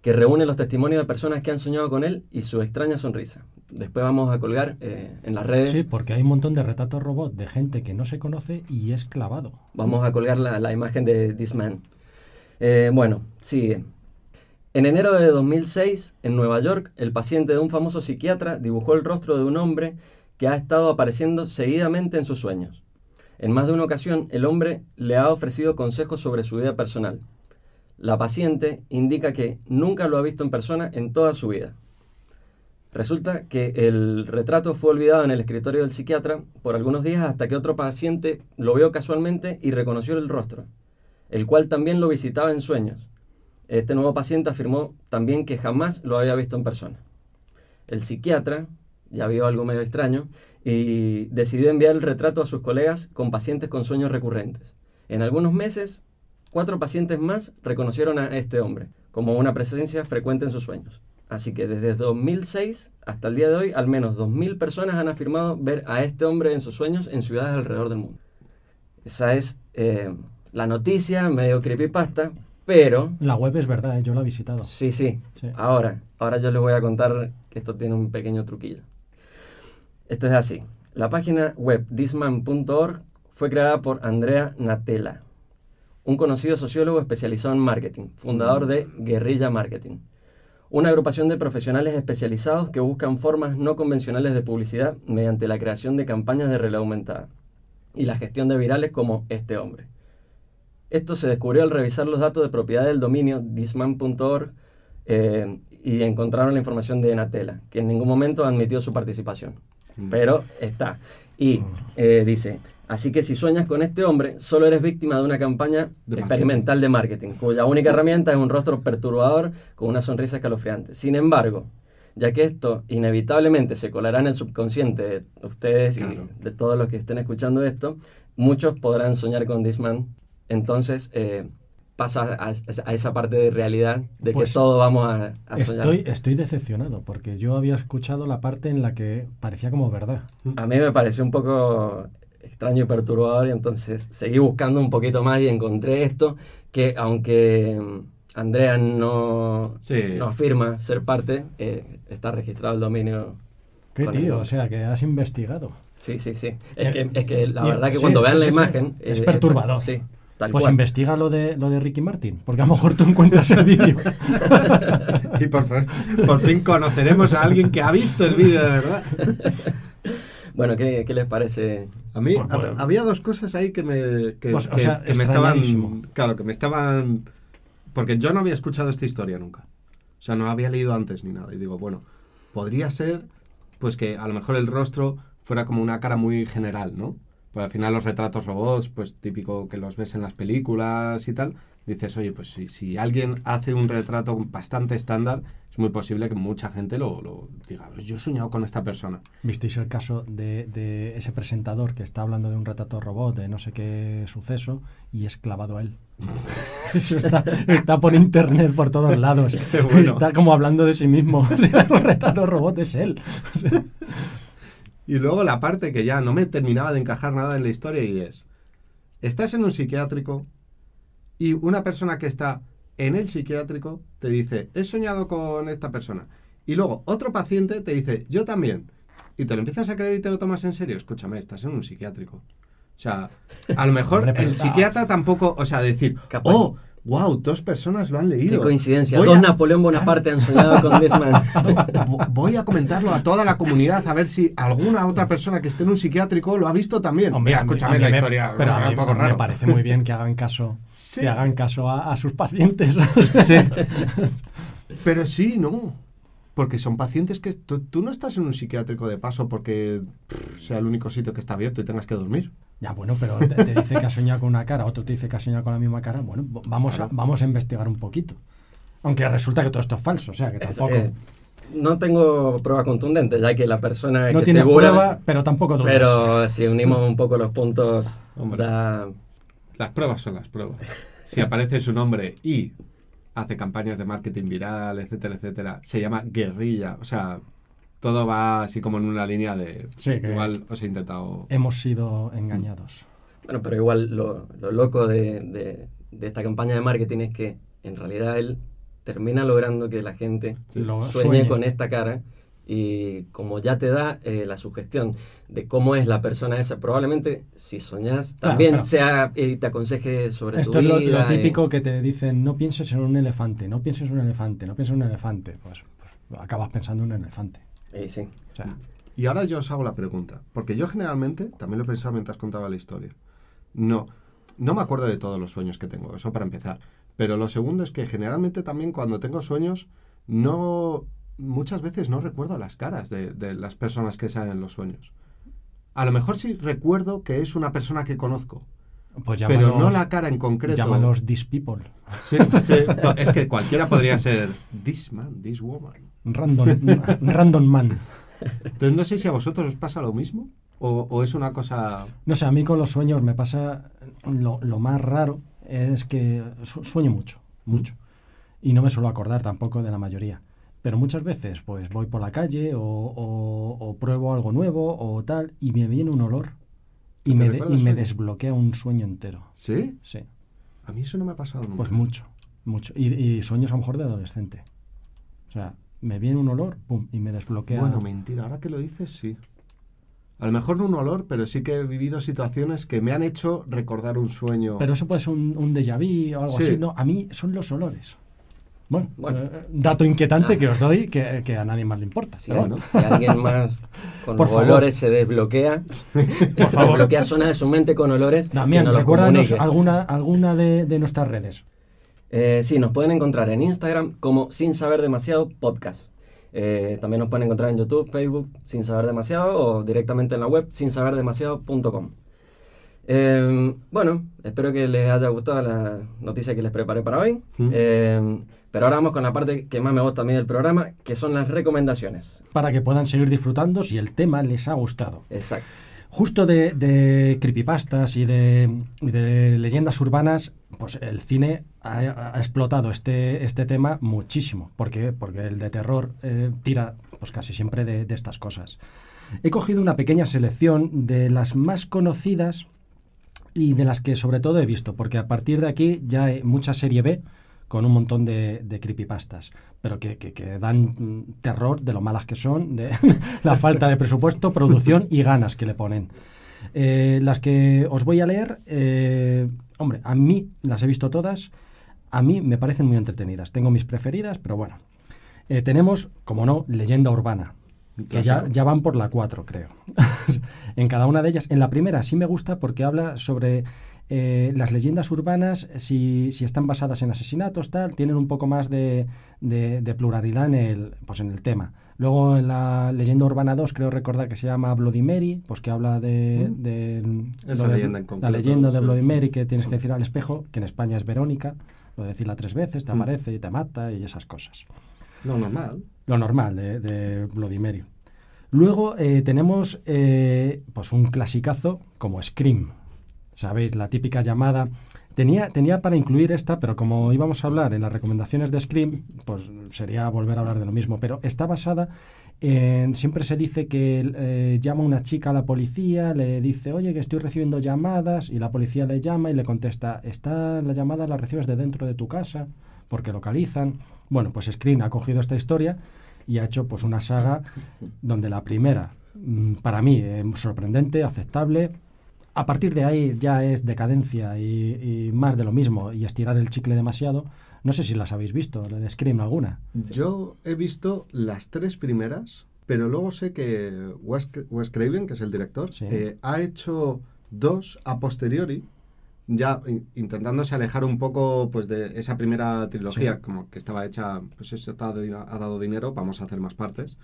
que reúne los testimonios de personas que han soñado con él y su extraña sonrisa. Después vamos a colgar eh, en las redes. Sí, porque hay un montón de retratos robot de gente que no se conoce y es clavado. Vamos a colgar la, la imagen de This Man. Eh, bueno, sigue. En enero de 2006, en Nueva York, el paciente de un famoso psiquiatra dibujó el rostro de un hombre que ha estado apareciendo seguidamente en sus sueños. En más de una ocasión, el hombre le ha ofrecido consejos sobre su vida personal. La paciente indica que nunca lo ha visto en persona en toda su vida. Resulta que el retrato fue olvidado en el escritorio del psiquiatra por algunos días hasta que otro paciente lo vio casualmente y reconoció el rostro, el cual también lo visitaba en sueños. Este nuevo paciente afirmó también que jamás lo había visto en persona. El psiquiatra ya vio algo medio extraño y decidió enviar el retrato a sus colegas con pacientes con sueños recurrentes. En algunos meses, cuatro pacientes más reconocieron a este hombre como una presencia frecuente en sus sueños. Así que desde 2006 hasta el día de hoy, al menos 2.000 personas han afirmado ver a este hombre en sus sueños en ciudades alrededor del mundo. Esa es eh, la noticia, medio creepypasta, pero... La web es verdad, ¿eh? yo la he visitado. Sí, sí. Sí. Ahora, ahora yo les voy a contar que esto tiene un pequeño truquillo. Esto es así. La página web thisman.org fue creada por Andrea Natella, un conocido sociólogo especializado en marketing, fundador de Guerrilla Marketing, una agrupación de profesionales especializados que buscan formas no convencionales de publicidad mediante la creación de campañas de realidad aumentada y la gestión de virales como este hombre. Esto se descubrió al revisar los datos de propiedad del dominio thisman.org eh, y encontraron la información de Natella, que en ningún momento admitió su participación. Mm. Pero está. Y eh, dice, así que si sueñas con este hombre, solo eres víctima de una campaña De experimental de marketing, cuya única herramienta es un rostro perturbador con una sonrisa escalofriante. Sin embargo, ya que esto inevitablemente se colará en el subconsciente de ustedes Claro. y de todos los que estén escuchando esto, muchos podrán soñar con This Man. Entonces eh, pasa a, a esa parte de realidad de Pues que todos vamos a, a soñar. Estoy, estoy decepcionado porque yo había escuchado la parte en la que parecía como verdad. A mí me pareció un poco extraño y perturbador y entonces seguí buscando un poquito más y encontré esto que aunque mm, Andrea no, Sí. no afirma ser parte, eh, está registrado el dominio. ¿Qué tío? el- O sea, que has investigado. Sí, sí, sí. Es Eh, que, es que la y- verdad que sí, cuando sí, vean sí, la sí. imagen... Es eh, perturbador. sí, tal Pues cual. investiga lo de, lo de Ricky Martin, porque a lo mejor tú encuentras el vídeo. Y por, fin- por fin conoceremos a alguien que ha visto el vídeo de verdad. Bueno, ¿qué, qué les parece? A mí Pues, bueno. había dos cosas ahí que me, que, Pues, o que- sea, que me estaban... Claro, que me estaban... Porque yo no había escuchado esta historia nunca. O sea, no había leído antes ni nada. Y digo, bueno, podría ser pues que a lo mejor el rostro fuera como una cara muy general, ¿no? Pues al final los retratos robots, pues típico que los ves en las películas y tal, dices, oye, pues si, si alguien hace un retrato bastante estándar, es muy posible que mucha gente lo, lo diga, "Pues yo he soñado con esta persona. ¿Visteis el caso de, de ese presentador que está hablando de un retrato robot, de no sé qué suceso, y es clavado a él? Eso está, está por internet por todos lados. Bueno. Está como hablando de sí mismo. O sea, el retrato robot es él. O sea, Y luego la parte que ya no me terminaba de encajar nada en la historia y es, estás en un psiquiátrico y una persona que está en el psiquiátrico te dice, he soñado con esta persona. Y luego otro paciente te dice, yo también. Y te lo empiezas a creer y te lo tomas en serio. Escúchame, estás en un psiquiátrico. O sea, a lo mejor el psiquiatra tampoco, o sea, decir, oh, wow, dos personas lo han Qué leído. coincidencia. Voy Dos a- Napoleón Bonaparte han soñado con Disman. Vo- Voy a comentarlo a toda la comunidad a ver si alguna otra persona que esté en un psiquiátrico lo ha visto también. Hombre, Mira, a mí- escúchame a mí la me- historia, pero a un mí poco me raro. parece muy bien que hagan caso, Sí. que hagan caso a, a sus pacientes. Sí. Pero sí, no. Porque son pacientes que tú, tú no estás en un psiquiátrico de paso porque pff, sea el único sitio que está abierto y tengas que dormir. Ya, bueno, pero te, te dice que ha soñado con una cara, otro te dice que ha soñado con la misma cara. Bueno, vamos, a, vamos a investigar un poquito. Aunque resulta que todo esto es falso, o sea, que tampoco... Eh, no tengo prueba contundente, ya que la persona no que tiene figura, prueba, pero tampoco dudas. Pero si unimos un poco los puntos, Hombre. da- Las pruebas son las pruebas. Si aparece su nombre y hace campañas de marketing viral, etcétera, etcétera, se llama guerrilla. O sea, todo va así como en una línea de... Sí, que- Igual os he intentado... Hemos sido engañados. Bueno, pero igual lo, lo loco de, de- de esta campaña de marketing es que en realidad él termina logrando que la gente Lo sueñe, sueñe. con esta cara y como ya te da eh, la sugestión de cómo es la persona esa, probablemente si soñás Claro, también claro. sea y te aconseje sobre Esto tu es lo, vida. lo y- típico que te dicen, no pienses en un elefante, no pienses en un elefante, no pienses en un elefante. Pues, pues acabas pensando en un elefante. Y sí. O sea, Y ahora yo os hago la pregunta, porque yo generalmente, también lo he pensado mientras contaba la historia, no, no me acuerdo de todos los sueños que tengo, eso para empezar. Pero lo segundo es que generalmente también cuando tengo sueños, no, muchas veces no recuerdo las caras de, de las personas que salen en los sueños. A lo mejor sí recuerdo que es una persona que conozco, pues pero no la cara en concreto. llámalos these people. Sí, sí, no, es que cualquiera podría ser this man, this woman. Random, random man. Entonces no sé si a vosotros os pasa lo mismo o, o es una cosa... No sé, a mí con los sueños me pasa lo, lo más raro es que su- sueño mucho, mucho. Y no me suelo acordar tampoco de la mayoría. Pero muchas veces pues voy por la calle o, o- o pruebo algo nuevo o tal y me viene un olor y ¿Te me, de- y me desbloquea un sueño entero. ¿Sí? Sí, A mí eso no me ha pasado nunca. pues mucho, mucho. Y, y sueños a lo mejor de adolescente. O sea, me viene un olor, pum, y me desbloquea. Bueno, mentira, ahora que lo dices, sí. A lo mejor no un olor, pero sí que he vivido situaciones que me han hecho recordar un sueño. Pero eso puede ser un, un déjà vu o algo Sí. así. No, a mí son los olores. Bueno, Bueno. eh, dato inquietante Ah. que os doy que, que a nadie más le importa. Si, bueno. si alguien más con Por los favor. olores se desbloquea, Por favor. desbloquea zonas de su mente con olores, Damián, lo recuérdanos alguna, alguna de, de nuestras redes. Eh, sí, nos pueden encontrar en Instagram como Sin Saber Demasiado Podcast. Eh, también nos pueden encontrar en YouTube, Facebook, Sin Saber Demasiado o directamente en la web sinsaberdemasiado.com. Eh, bueno, espero que les haya gustado la noticia que les preparé para hoy. Mm. Eh, pero ahora vamos con la parte que más me gusta a mí del programa, que son las recomendaciones. Para que puedan seguir disfrutando si el tema les ha gustado. Exacto. Justo de, de creepypastas y de, leyendas urbanas, pues el cine ha, explotado este, este tema muchísimo. ¿Por qué? Porque el de terror eh, tira pues casi siempre de, de estas cosas. He cogido una pequeña selección de las más conocidas y de las que sobre todo he visto, porque a partir de aquí ya hay mucha serie B con un montón de, de creepypastas, pero que, que- que dan mm, terror de lo malas que son, de la falta de presupuesto, producción y ganas que le ponen. Eh, las que os voy a leer, eh, hombre, a mí las he visto todas, a mí me parecen muy entretenidas. Tengo mis preferidas, pero bueno. Eh, tenemos, como no, leyenda urbana, que ya, ya van por la 4, creo. en cada una de ellas. En la primera sí me gusta porque habla sobre eh, las leyendas urbanas, si, si están basadas en asesinatos, tal, tienen un poco más de, de- de pluralidad en el, pues en el tema. Luego en la leyenda urbana 2 creo recordar que se llama Bloody Mary, pues que habla de... Mm. de- Esa lo de- leyenda en La leyenda de sí. Bloody Mary que tienes que decir al espejo, que en España es Verónica, lo de decirla tres veces, te Mm. aparece y te mata y esas cosas No, normal. lo normal de, de Bloody Mary. Luego eh, tenemos eh, pues un clasicazo como Scream. ¿Sabéis? La típica llamada. Tenía, tenía para incluir esta, pero como íbamos a hablar en las recomendaciones de Scream, pues sería volver a hablar de lo mismo. Pero está basada en. Siempre se dice que eh, llama una chica a la policía, le dice, oye, que estoy recibiendo llamadas, y la policía le llama y le contesta, está la llamada la recibes de dentro de tu casa, porque localizan. Bueno, pues Scream ha cogido esta historia y ha hecho pues una saga donde la primera, mm, para mí, eh, sorprendente, aceptable, a partir de ahí ya es decadencia y, y más de lo mismo y estirar el chicle demasiado. No sé si las habéis visto, la de Scream alguna. Yo he visto las tres primeras, pero luego sé que Wes, Wes Craven, que es el director, Sí. eh, ha hecho dos a posteriori, ya in- intentándose alejar un poco pues de esa primera trilogía, Sí. como que estaba hecha, pues eso está ha dado dinero, vamos a hacer más partes.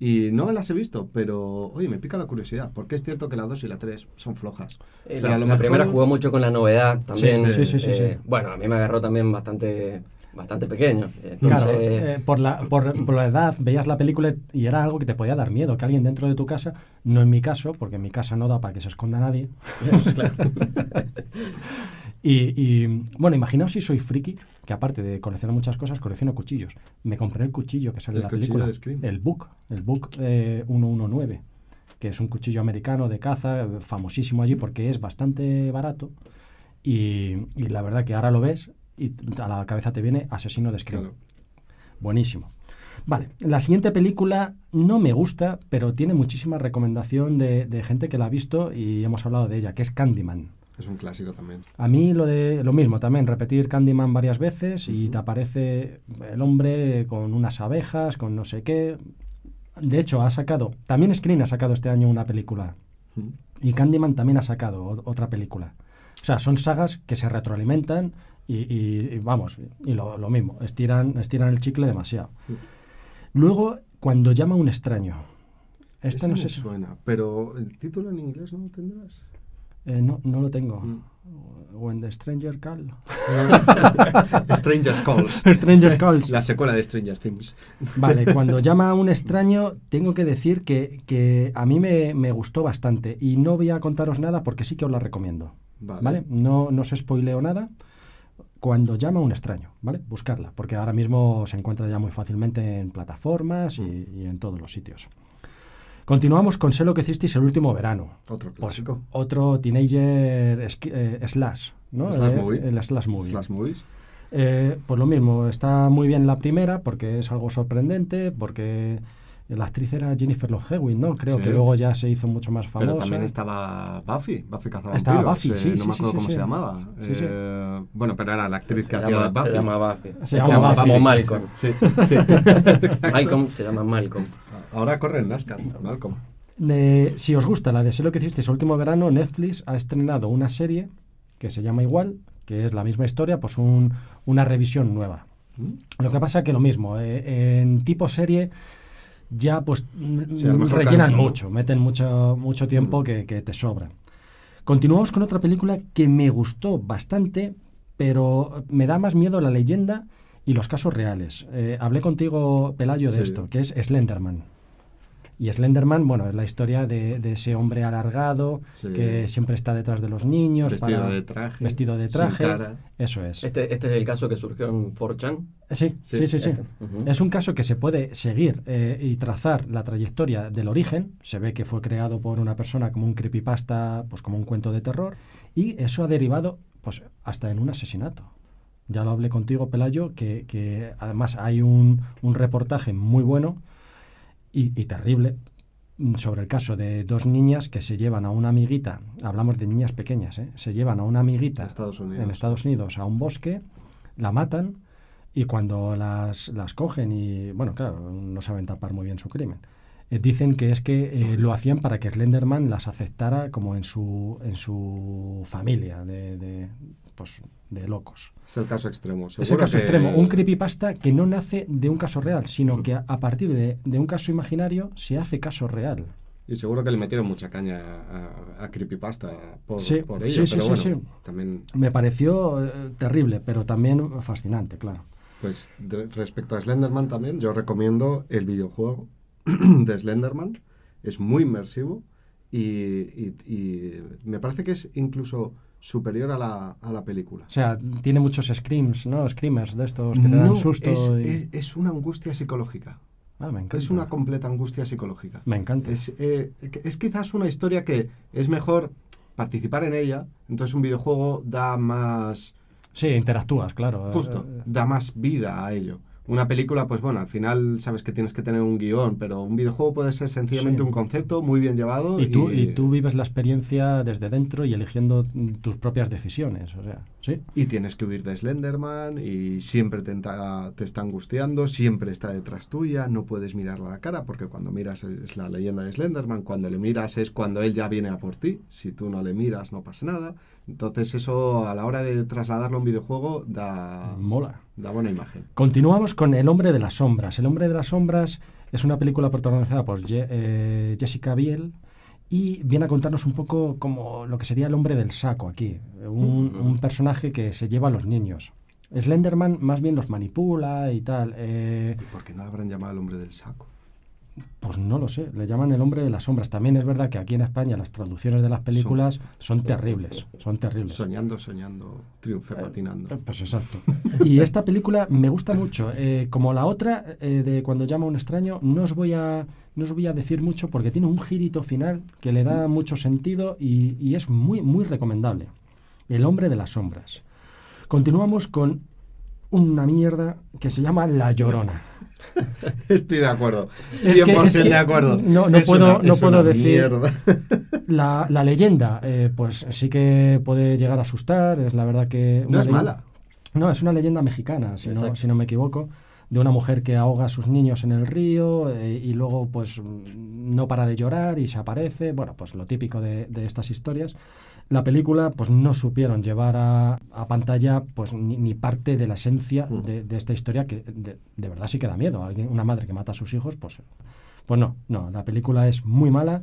Y no las he visto, pero oye, me pica la curiosidad, porque es cierto que la 2 y la 3 son flojas. Eh, la, mejor- primera jugó mucho con la novedad también. sí, sí, sí, sí, eh, sí. Bueno, a mí me agarró también bastante, bastante pequeño. Claro, eh, por, la, por, por la edad veías la película y era algo que te podía dar miedo, que alguien dentro de tu casa, no en mi caso, porque en mi casa no da para que se esconda nadie. y, y, bueno, imaginaos si soy friki, que aparte de coleccionar muchas cosas, colecciono cuchillos. Me compré el cuchillo que sale en la película, de el Book, el Book eh, 119, que es un cuchillo americano de caza, famosísimo allí porque es bastante barato. Y, y la verdad que ahora lo ves y a la cabeza te viene Asesino de Scream. Claro. Buenísimo. Vale, la siguiente película no me gusta, pero tiene muchísima recomendación de, de gente que la ha visto y hemos hablado de ella, que es Candyman. Es un clásico también. A mí lo de lo mismo también, repetir Candyman varias veces y te aparece el hombre con unas abejas, con no sé qué. De hecho, ha sacado, también Screen ha sacado este año una película y Candyman también ha sacado o- otra película. O sea, son sagas que se retroalimentan y, y- y vamos, y lo, lo mismo, estiran, estiran el chicle demasiado. Luego, cuando llama a un extraño. Esta Ese no me sé si... suena, pero el título en inglés no lo tendrás. Eh, no, no lo tengo. Mm. When the Stranger Call. Stranger Calls. Stranger Calls. La secuela de Stranger Things. Vale, cuando llama a un extraño, tengo que decir que, que a mí me, me gustó bastante. Y no voy a contaros nada porque sí que os la recomiendo. Vale. ¿Vale? No, no os spoileo nada. Cuando llama a un extraño, ¿vale? Buscarla, porque ahora mismo se encuentra ya muy fácilmente en plataformas y, y en todos los sitios. Continuamos con Sé lo que hicisteis el último verano. Otro Pues clásico. otro teenager eh, slash, ¿no? Slash Eh, movie. El slash movie. Slash movies. Eh, pues lo mismo, está muy bien la primera porque es algo sorprendente, porque la actriz era Jennifer Love Hewitt, ¿no? Creo Sí. que luego ya se hizo mucho más famosa. Pero también estaba Buffy, Buffy Cazavampiros. Estaba Buffy, eh, sí, No sí, me sí, acuerdo sí, cómo sí. se llamaba. Sí, sí. Eh, Bueno, pero era la actriz que hacía llama, Buffy. se llama Buffy. Se llama Buffy, como sí, Malcolm. Sí. Malcolm se llama Malcolm. Ahora corre en NASCAR, Malcolm. De- si os gusta la de Sé lo que hicisteis el último verano, Netflix ha estrenado una serie que se llama igual, que es la misma historia, pues un- una revisión nueva. ¿Mm? Lo que pasa que lo mismo, eh, en tipo serie ya pues mm, Sí, mejor rellenan mucho, meten mucho, mucho tiempo Mm. que, que te sobra. Continuamos con otra película que me gustó bastante, pero me da más miedo la leyenda y los casos reales. Eh, hablé contigo, Pelayo, de Sí. esto, que es Slenderman. Y Slenderman, bueno, es la historia de, de ese hombre alargado Sí. que siempre está detrás de los niños. Vestido para- de traje. Vestido de sin traje. cara. Eso es. Este, este es el caso que surgió en 4chan. Sí, sí, Sí, sí, sí. este. Es un caso que se puede seguir eh, y trazar la trayectoria del origen. Se ve que fue creado por una persona como un creepypasta, pues como un cuento de terror. Y eso ha derivado pues hasta en un asesinato. Ya lo hablé contigo, Pelayo, que, que además hay un, un reportaje muy bueno y, y terrible mm, sobre el caso de dos niñas que se llevan a una amiguita, hablamos de niñas pequeñas, ¿eh? se llevan a una amiguita En Estados Unidos. en Estados Unidos a un bosque, la matan y cuando las, las cogen y, bueno, claro, no saben tapar muy bien su crimen. eh, dicen que es que eh, lo hacían para que Slenderman las aceptara como en su, en su familia de, de, pues, de locos. Es el caso extremo. Es el caso que- extremo, un creepypasta que no nace de un caso real, sino que a, partir de, de un caso imaginario se hace caso real. Y seguro que le metieron mucha caña a, a Creepypasta por, Sí, por sí, ello. sí, pero sí, bueno, sí. también, Me pareció eh, terrible, pero también fascinante, claro. pues de- respecto a Slenderman también, yo recomiendo el videojuego de Slenderman. Es muy inmersivo y, y- y me parece que es incluso superior a la, a la película. O sea, tiene muchos screams, ¿no? Screamers de estos que te dan susto. es, y- es- es una angustia psicológica. Ah, me encanta. Es una completa angustia psicológica. Me encanta. Es, eh, es quizás una historia que es mejor participar en ella, entonces un videojuego da más, Sí, interactúas, claro. justo, Eh, da más vida a ello. Una película, pues bueno, al final sabes que tienes que tener un guion, pero un videojuego puede ser sencillamente Sí. un concepto muy bien llevado. Y tú, y tú vives la experiencia desde dentro y eligiendo tus propias decisiones. O sea, sí. Y tienes que huir de Slenderman y siempre te, enta- te está angustiando, siempre está detrás tuya, no puedes mirarle a la cara porque cuando miras es la leyenda de Slenderman, cuando le miras es cuando él ya viene a por ti, si tú no le miras no pasa nada. Entonces eso a la hora de trasladarlo a un videojuego da, Mola. da buena imagen. Continuamos con El hombre de las sombras. El hombre de las sombras es una película protagonizada por Je- eh, Jessica Biel y viene a contarnos un poco como lo que sería el hombre del saco aquí. Un, un personaje que se lleva a los niños. Slenderman más bien los manipula y tal. eh, ¿Y por qué no habrán llamado al hombre del saco? Pues no lo sé, le llaman el hombre de las sombras. También es verdad que aquí en España las traducciones de las películas son terribles, son terribles. Soñando, soñando, triunfe Eh, patinando. Pues exacto. Y esta película me gusta mucho. Eh, como la otra, eh, de Cuando llama a un extraño, no os, voy a, no os voy a decir mucho porque tiene un girito final que le da mucho sentido y, y es muy, muy recomendable. El hombre de las sombras. Continuamos con una mierda que se llama La Llorona. Estoy de acuerdo. Es 100% que- es que de acuerdo. no- no puedo- una- no puedo decir-. La, la leyenda, eh, pues sí que puede llegar a asustar. Es la verdad que... No es mala. No, es una leyenda mexicana, si no, si no me equivoco, de una mujer que ahoga a sus niños en el río eh, y luego pues no para de llorar y se aparece, bueno, pues lo típico de, de estas historias. La película pues no supieron llevar a, a pantalla pues ni, ni parte de la esencia Mm. de, de esta historia que de, de verdad sí que da miedo. Alguien, una madre que mata a sus hijos, pues, pues no, no, la película es muy mala,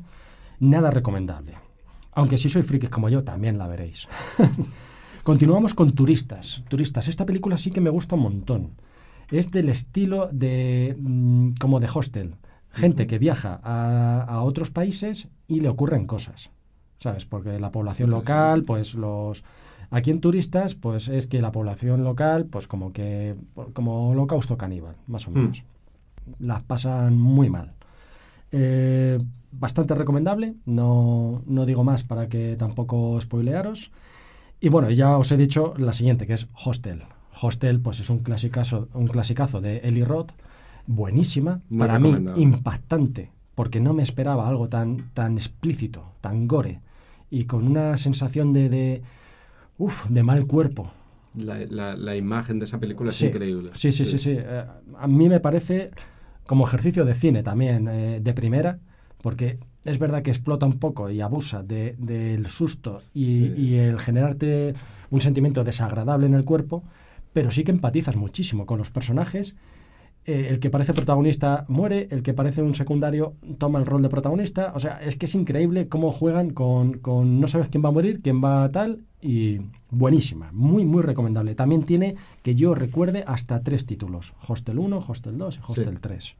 nada recomendable. Aunque si soy frikis como yo, también la veréis. Continuamos con Turistas. Turistas. Esta película sí que me gusta un montón. Es del estilo de mm, como de Hostel. Gente que viaja a, a otros países y le ocurren cosas. ¿Sabes? Porque la población local, pues los... Aquí en Turistas, pues es que la población local, pues como que... como holocausto caníbal, más o Mm. menos. Las pasan muy mal. Eh, bastante recomendable, no, no digo más para que tampoco spoilearos. Y bueno, ya os he dicho la siguiente, que es Hostel. Hostel, pues es un clasicazo, un clasicazo de Eli Roth, buenísima, Muy para mí impactante, porque no me esperaba algo tan, tan explícito, tan gore, y con una sensación de, de, uf, de mal cuerpo. La, la- la imagen de esa película es Sí, increíble. Sí, sí, sí, sí. Eh, a mí me parece como ejercicio de cine también, eh, de primera, porque es verdad que explota un poco y abusa de- del susto y, Sí. y el generarte un sentimiento desagradable en el cuerpo, pero sí que empatizas muchísimo con los personajes. Eh, el que parece protagonista muere, el que parece un secundario toma el rol de protagonista. O sea, es que es increíble cómo juegan con, con no sabes quién va a morir, quién va a tal, y buenísima, muy, muy recomendable. También tiene, que yo recuerde, hasta tres títulos. Hostel 1, Hostel 2 y Hostel Sí. 3.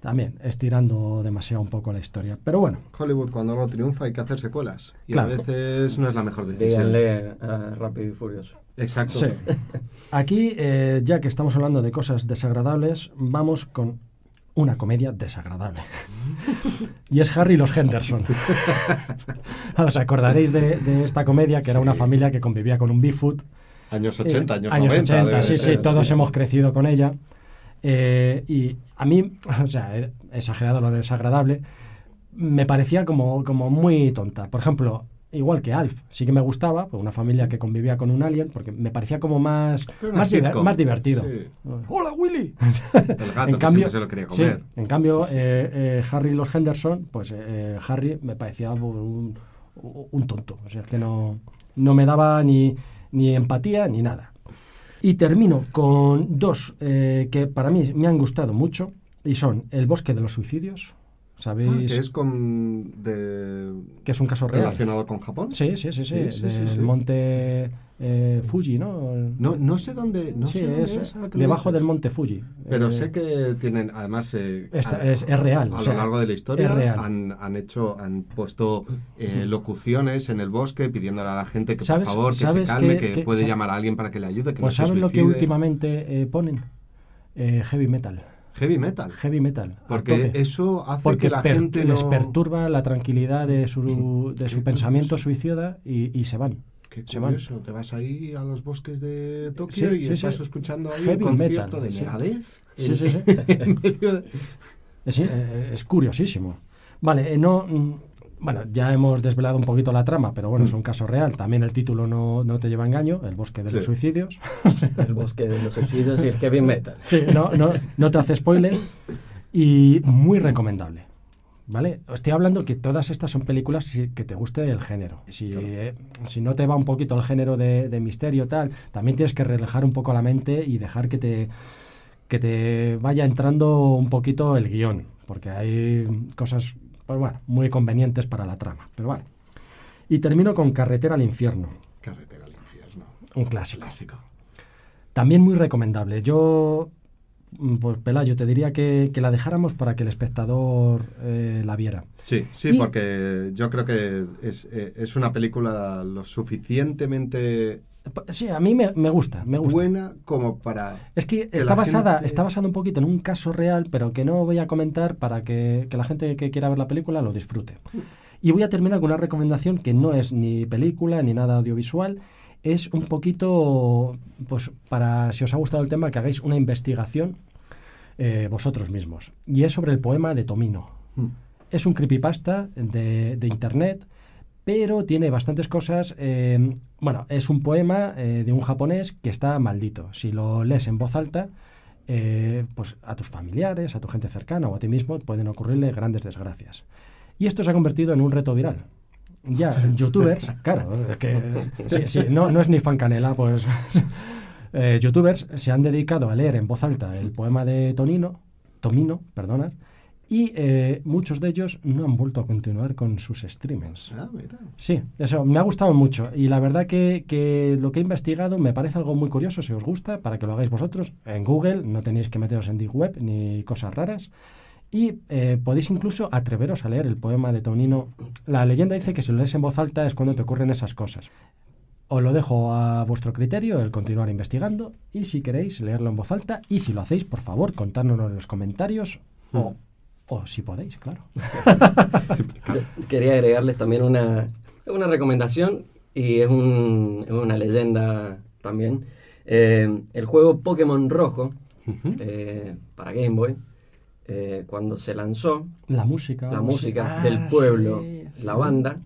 También estirando demasiado un poco la historia. Pero bueno, Hollywood cuando algo triunfa hay que hacer secuelas. Y Claro. a veces no es la mejor decisión. Díganle a Rápido y Furioso. Exacto. Sí. Aquí, eh, ya que estamos hablando de cosas desagradables, vamos con una comedia desagradable. y es Harry y los Henderson. Os acordaréis de, de esta comedia, que era una Sí. familia que convivía con un Bigfoot. Años 80, Eh, años, años 90. 80, debe sí, sí, ser, todos sí. hemos crecido con ella. Eh, y a mí, o sea, he exagerado lo desagradable, me parecía como, como muy tonta. Por ejemplo, igual que Alf, sí que me gustaba, pues una familia que convivía con un alien, porque me parecía como más, más, diver- sitcom. más divertido. Sí. ¡Hola, Willy! El gato en que cambio, siempre se lo quería sí, comer. en cambio Sí, eh, eh, Harry y los Henderson, pues eh, Harry me parecía un, un tonto. O sea, es que no, no me daba ni, ni empatía ni nada. Y termino con dos eh, que para mí me han gustado mucho y son El bosque de los suicidios. Ah, ¿Sabéis que es con de que es un caso real? relacionado con Japón. Sí, sí, sí, sí, Sí, sí, sí, del sí. monte eh, Fuji, ¿no? No, no sé dónde, no sí, sé dónde es, que lo debajo del monte Fuji. Pero Eh, sé que tienen, además, eh, Esta- a, es- es real, A o sea, lo largo de la historia. Han, han hecho, han puesto eh, locuciones en el bosque pidiéndole a la gente que por ¿Sabes- favor que se calme, que- que, que- puede llamar a alguien para que le ayude, que Pues no se ¿sabes lo que últimamente eh, ponen? Eh, heavy metal. Heavy metal. Heavy metal. Porque eso hace Porque que la gente les perturba la tranquilidad de su, de su Qué pensamiento suicida y, y se van. Qué Qué Se van. curioso, te vas ahí a los bosques de Tokio Sí, y sí, estás sí. escuchando ahí Heavy un concierto metal, de sí. Megadeth. Sí, sí, sí. de- Es, eh, es curiosísimo. Vale, eh, no. mm, Bueno, ya hemos desvelado un poquito la trama, pero bueno, es un caso real. También el título no, no te lleva a engaño, El bosque de los Sí. suicidios. El bosque de los suicidios y el heavy metal. Sí, no, no, no te hace spoiler. Y muy recomendable. ¿Vale? Estoy hablando que todas estas son películas que te guste el género. Si, eh, si no te va un poquito el género de, de misterio tal, también tienes que relajar un poco la mente y dejar que te, que te vaya entrando un poquito el guion. Porque hay cosas, pues bueno, muy convenientes para la trama. Pero vale. Y termino con Carretera al Infierno, Carretera al infierno. un clásico. Clásico. También muy recomendable. Yo, pues Pelayo, te diría que, que la dejáramos para que el espectador eh, la viera. Sí, sí, Y- porque yo creo que es, eh, es una película lo suficientemente Sí, a mí me, me gusta, me gusta. buena como para... es que que está basada, gente- está basada un poquito en un caso real, pero que no voy a comentar para que, que la gente que quiera ver la película lo disfrute. Y voy a terminar con una recomendación que no es ni película ni nada audiovisual. Es un poquito, pues para, si os ha gustado el tema, que hagáis una investigación eh, vosotros mismos. Y es sobre el poema de Tomino. Mm. Es un creepypasta de, de internet, pero tiene bastantes cosas. eh, bueno, es un poema eh, de un japonés que está maldito. Si lo lees en voz alta, pues a tus familiares, a tu gente cercana o a ti mismo pueden ocurrirle grandes desgracias. Y esto se ha convertido en un reto viral. Ya, youtubers, claro, es que sí, sí, no, no es ni fan canela, pues eh, youtubers se han dedicado a leer en voz alta el poema de Tonino, Tomino, perdona, y eh, muchos de ellos no han vuelto a continuar con sus streamings. Ah, mira. Sí, eso me ha gustado mucho y la verdad que, que lo que he investigado me parece algo muy curioso, si os gusta, para que lo hagáis vosotros en Google, no tenéis que meteros en Deep Web ni cosas raras. Y eh, podéis incluso atreveros a leer el poema de Tonino. La leyenda dice que si lo lees en voz alta es cuando te ocurren esas cosas. Os lo dejo a vuestro criterio, el continuar investigando, y si queréis leerlo en voz alta, y si lo hacéis, por favor, contárnoslo en los comentarios, o, o si podéis, claro. Quería agregarles también una, una recomendación y es, un- es una leyenda también. Eh, el juego Pokémon Rojo eh, para Game Boy, eh, cuando se lanzó, La música. la música Ah, del pueblo, sí, la sí, banda,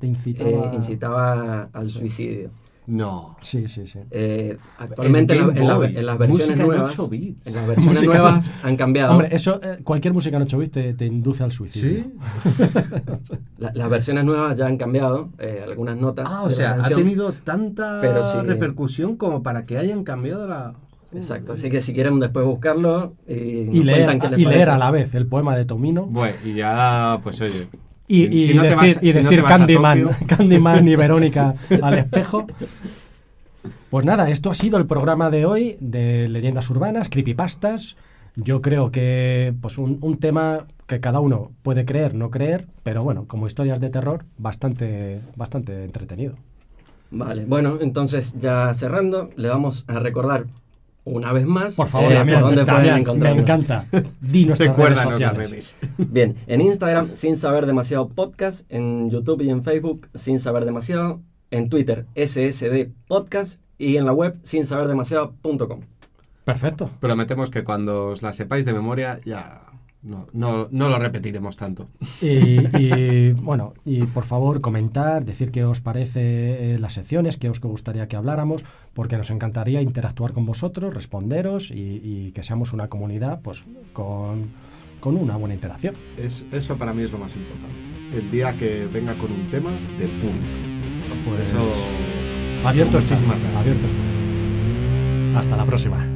Te incitaba. eh, incitaba al Sí. suicidio. No. Sí, sí, sí. Eh, actualmente en, En la- en en las versiones música en nuevas, 8 bits. en las versiones Música- nuevas han cambiado. Hombre, eso, eh, cualquier música en 8 bits te, te induce al suicidio. ¿Sí? La- las versiones nuevas ya han cambiado eh, algunas notas. Ah, o sea, ha tenido tanta Pero sí. repercusión como para que hayan cambiado la... Exacto, así que si quieren después buscarlo y, Y, leer, cuentan qué les y leer parece. a la vez el poema de Tomino. Bueno, y ya, pues oye... Y, si- y si no te decir, vas- y si decir Candyman, Candyman y Verónica al espejo. Pues nada, esto ha sido el programa de hoy de leyendas urbanas, creepypastas. Yo creo que pues un, un tema que cada uno puede creer, no creer, pero bueno, como historias de terror, bastante, bastante entretenido. Vale, bueno, entonces ya cerrando, le vamos a recordar una vez más Por favor, eh, Damián, por dónde Damián, pueden me encanta. Di nuestras redes Recuérdanos las sociales. redes. Bien, en Instagram, sin saber demasiado podcast, en YouTube y en Facebook, sin saber demasiado, en Twitter, SSD Podcast y en la web, sin saber demasiado.com. Perfecto. Prometemos que cuando os la sepáis de memoria ya no, no, no lo repetiremos tanto. Y, y, bueno, y por favor comentar, decir qué os parece eh, las secciones, qué os gustaría que habláramos, porque nos encantaría interactuar con vosotros, responderos y, y que seamos una comunidad pues con, con una buena interacción. Es, eso para mí es lo más importante. El día que venga con un tema del público. Pues Eso... abierto está. muchísimas ganas. Abierto está. Hasta la próxima.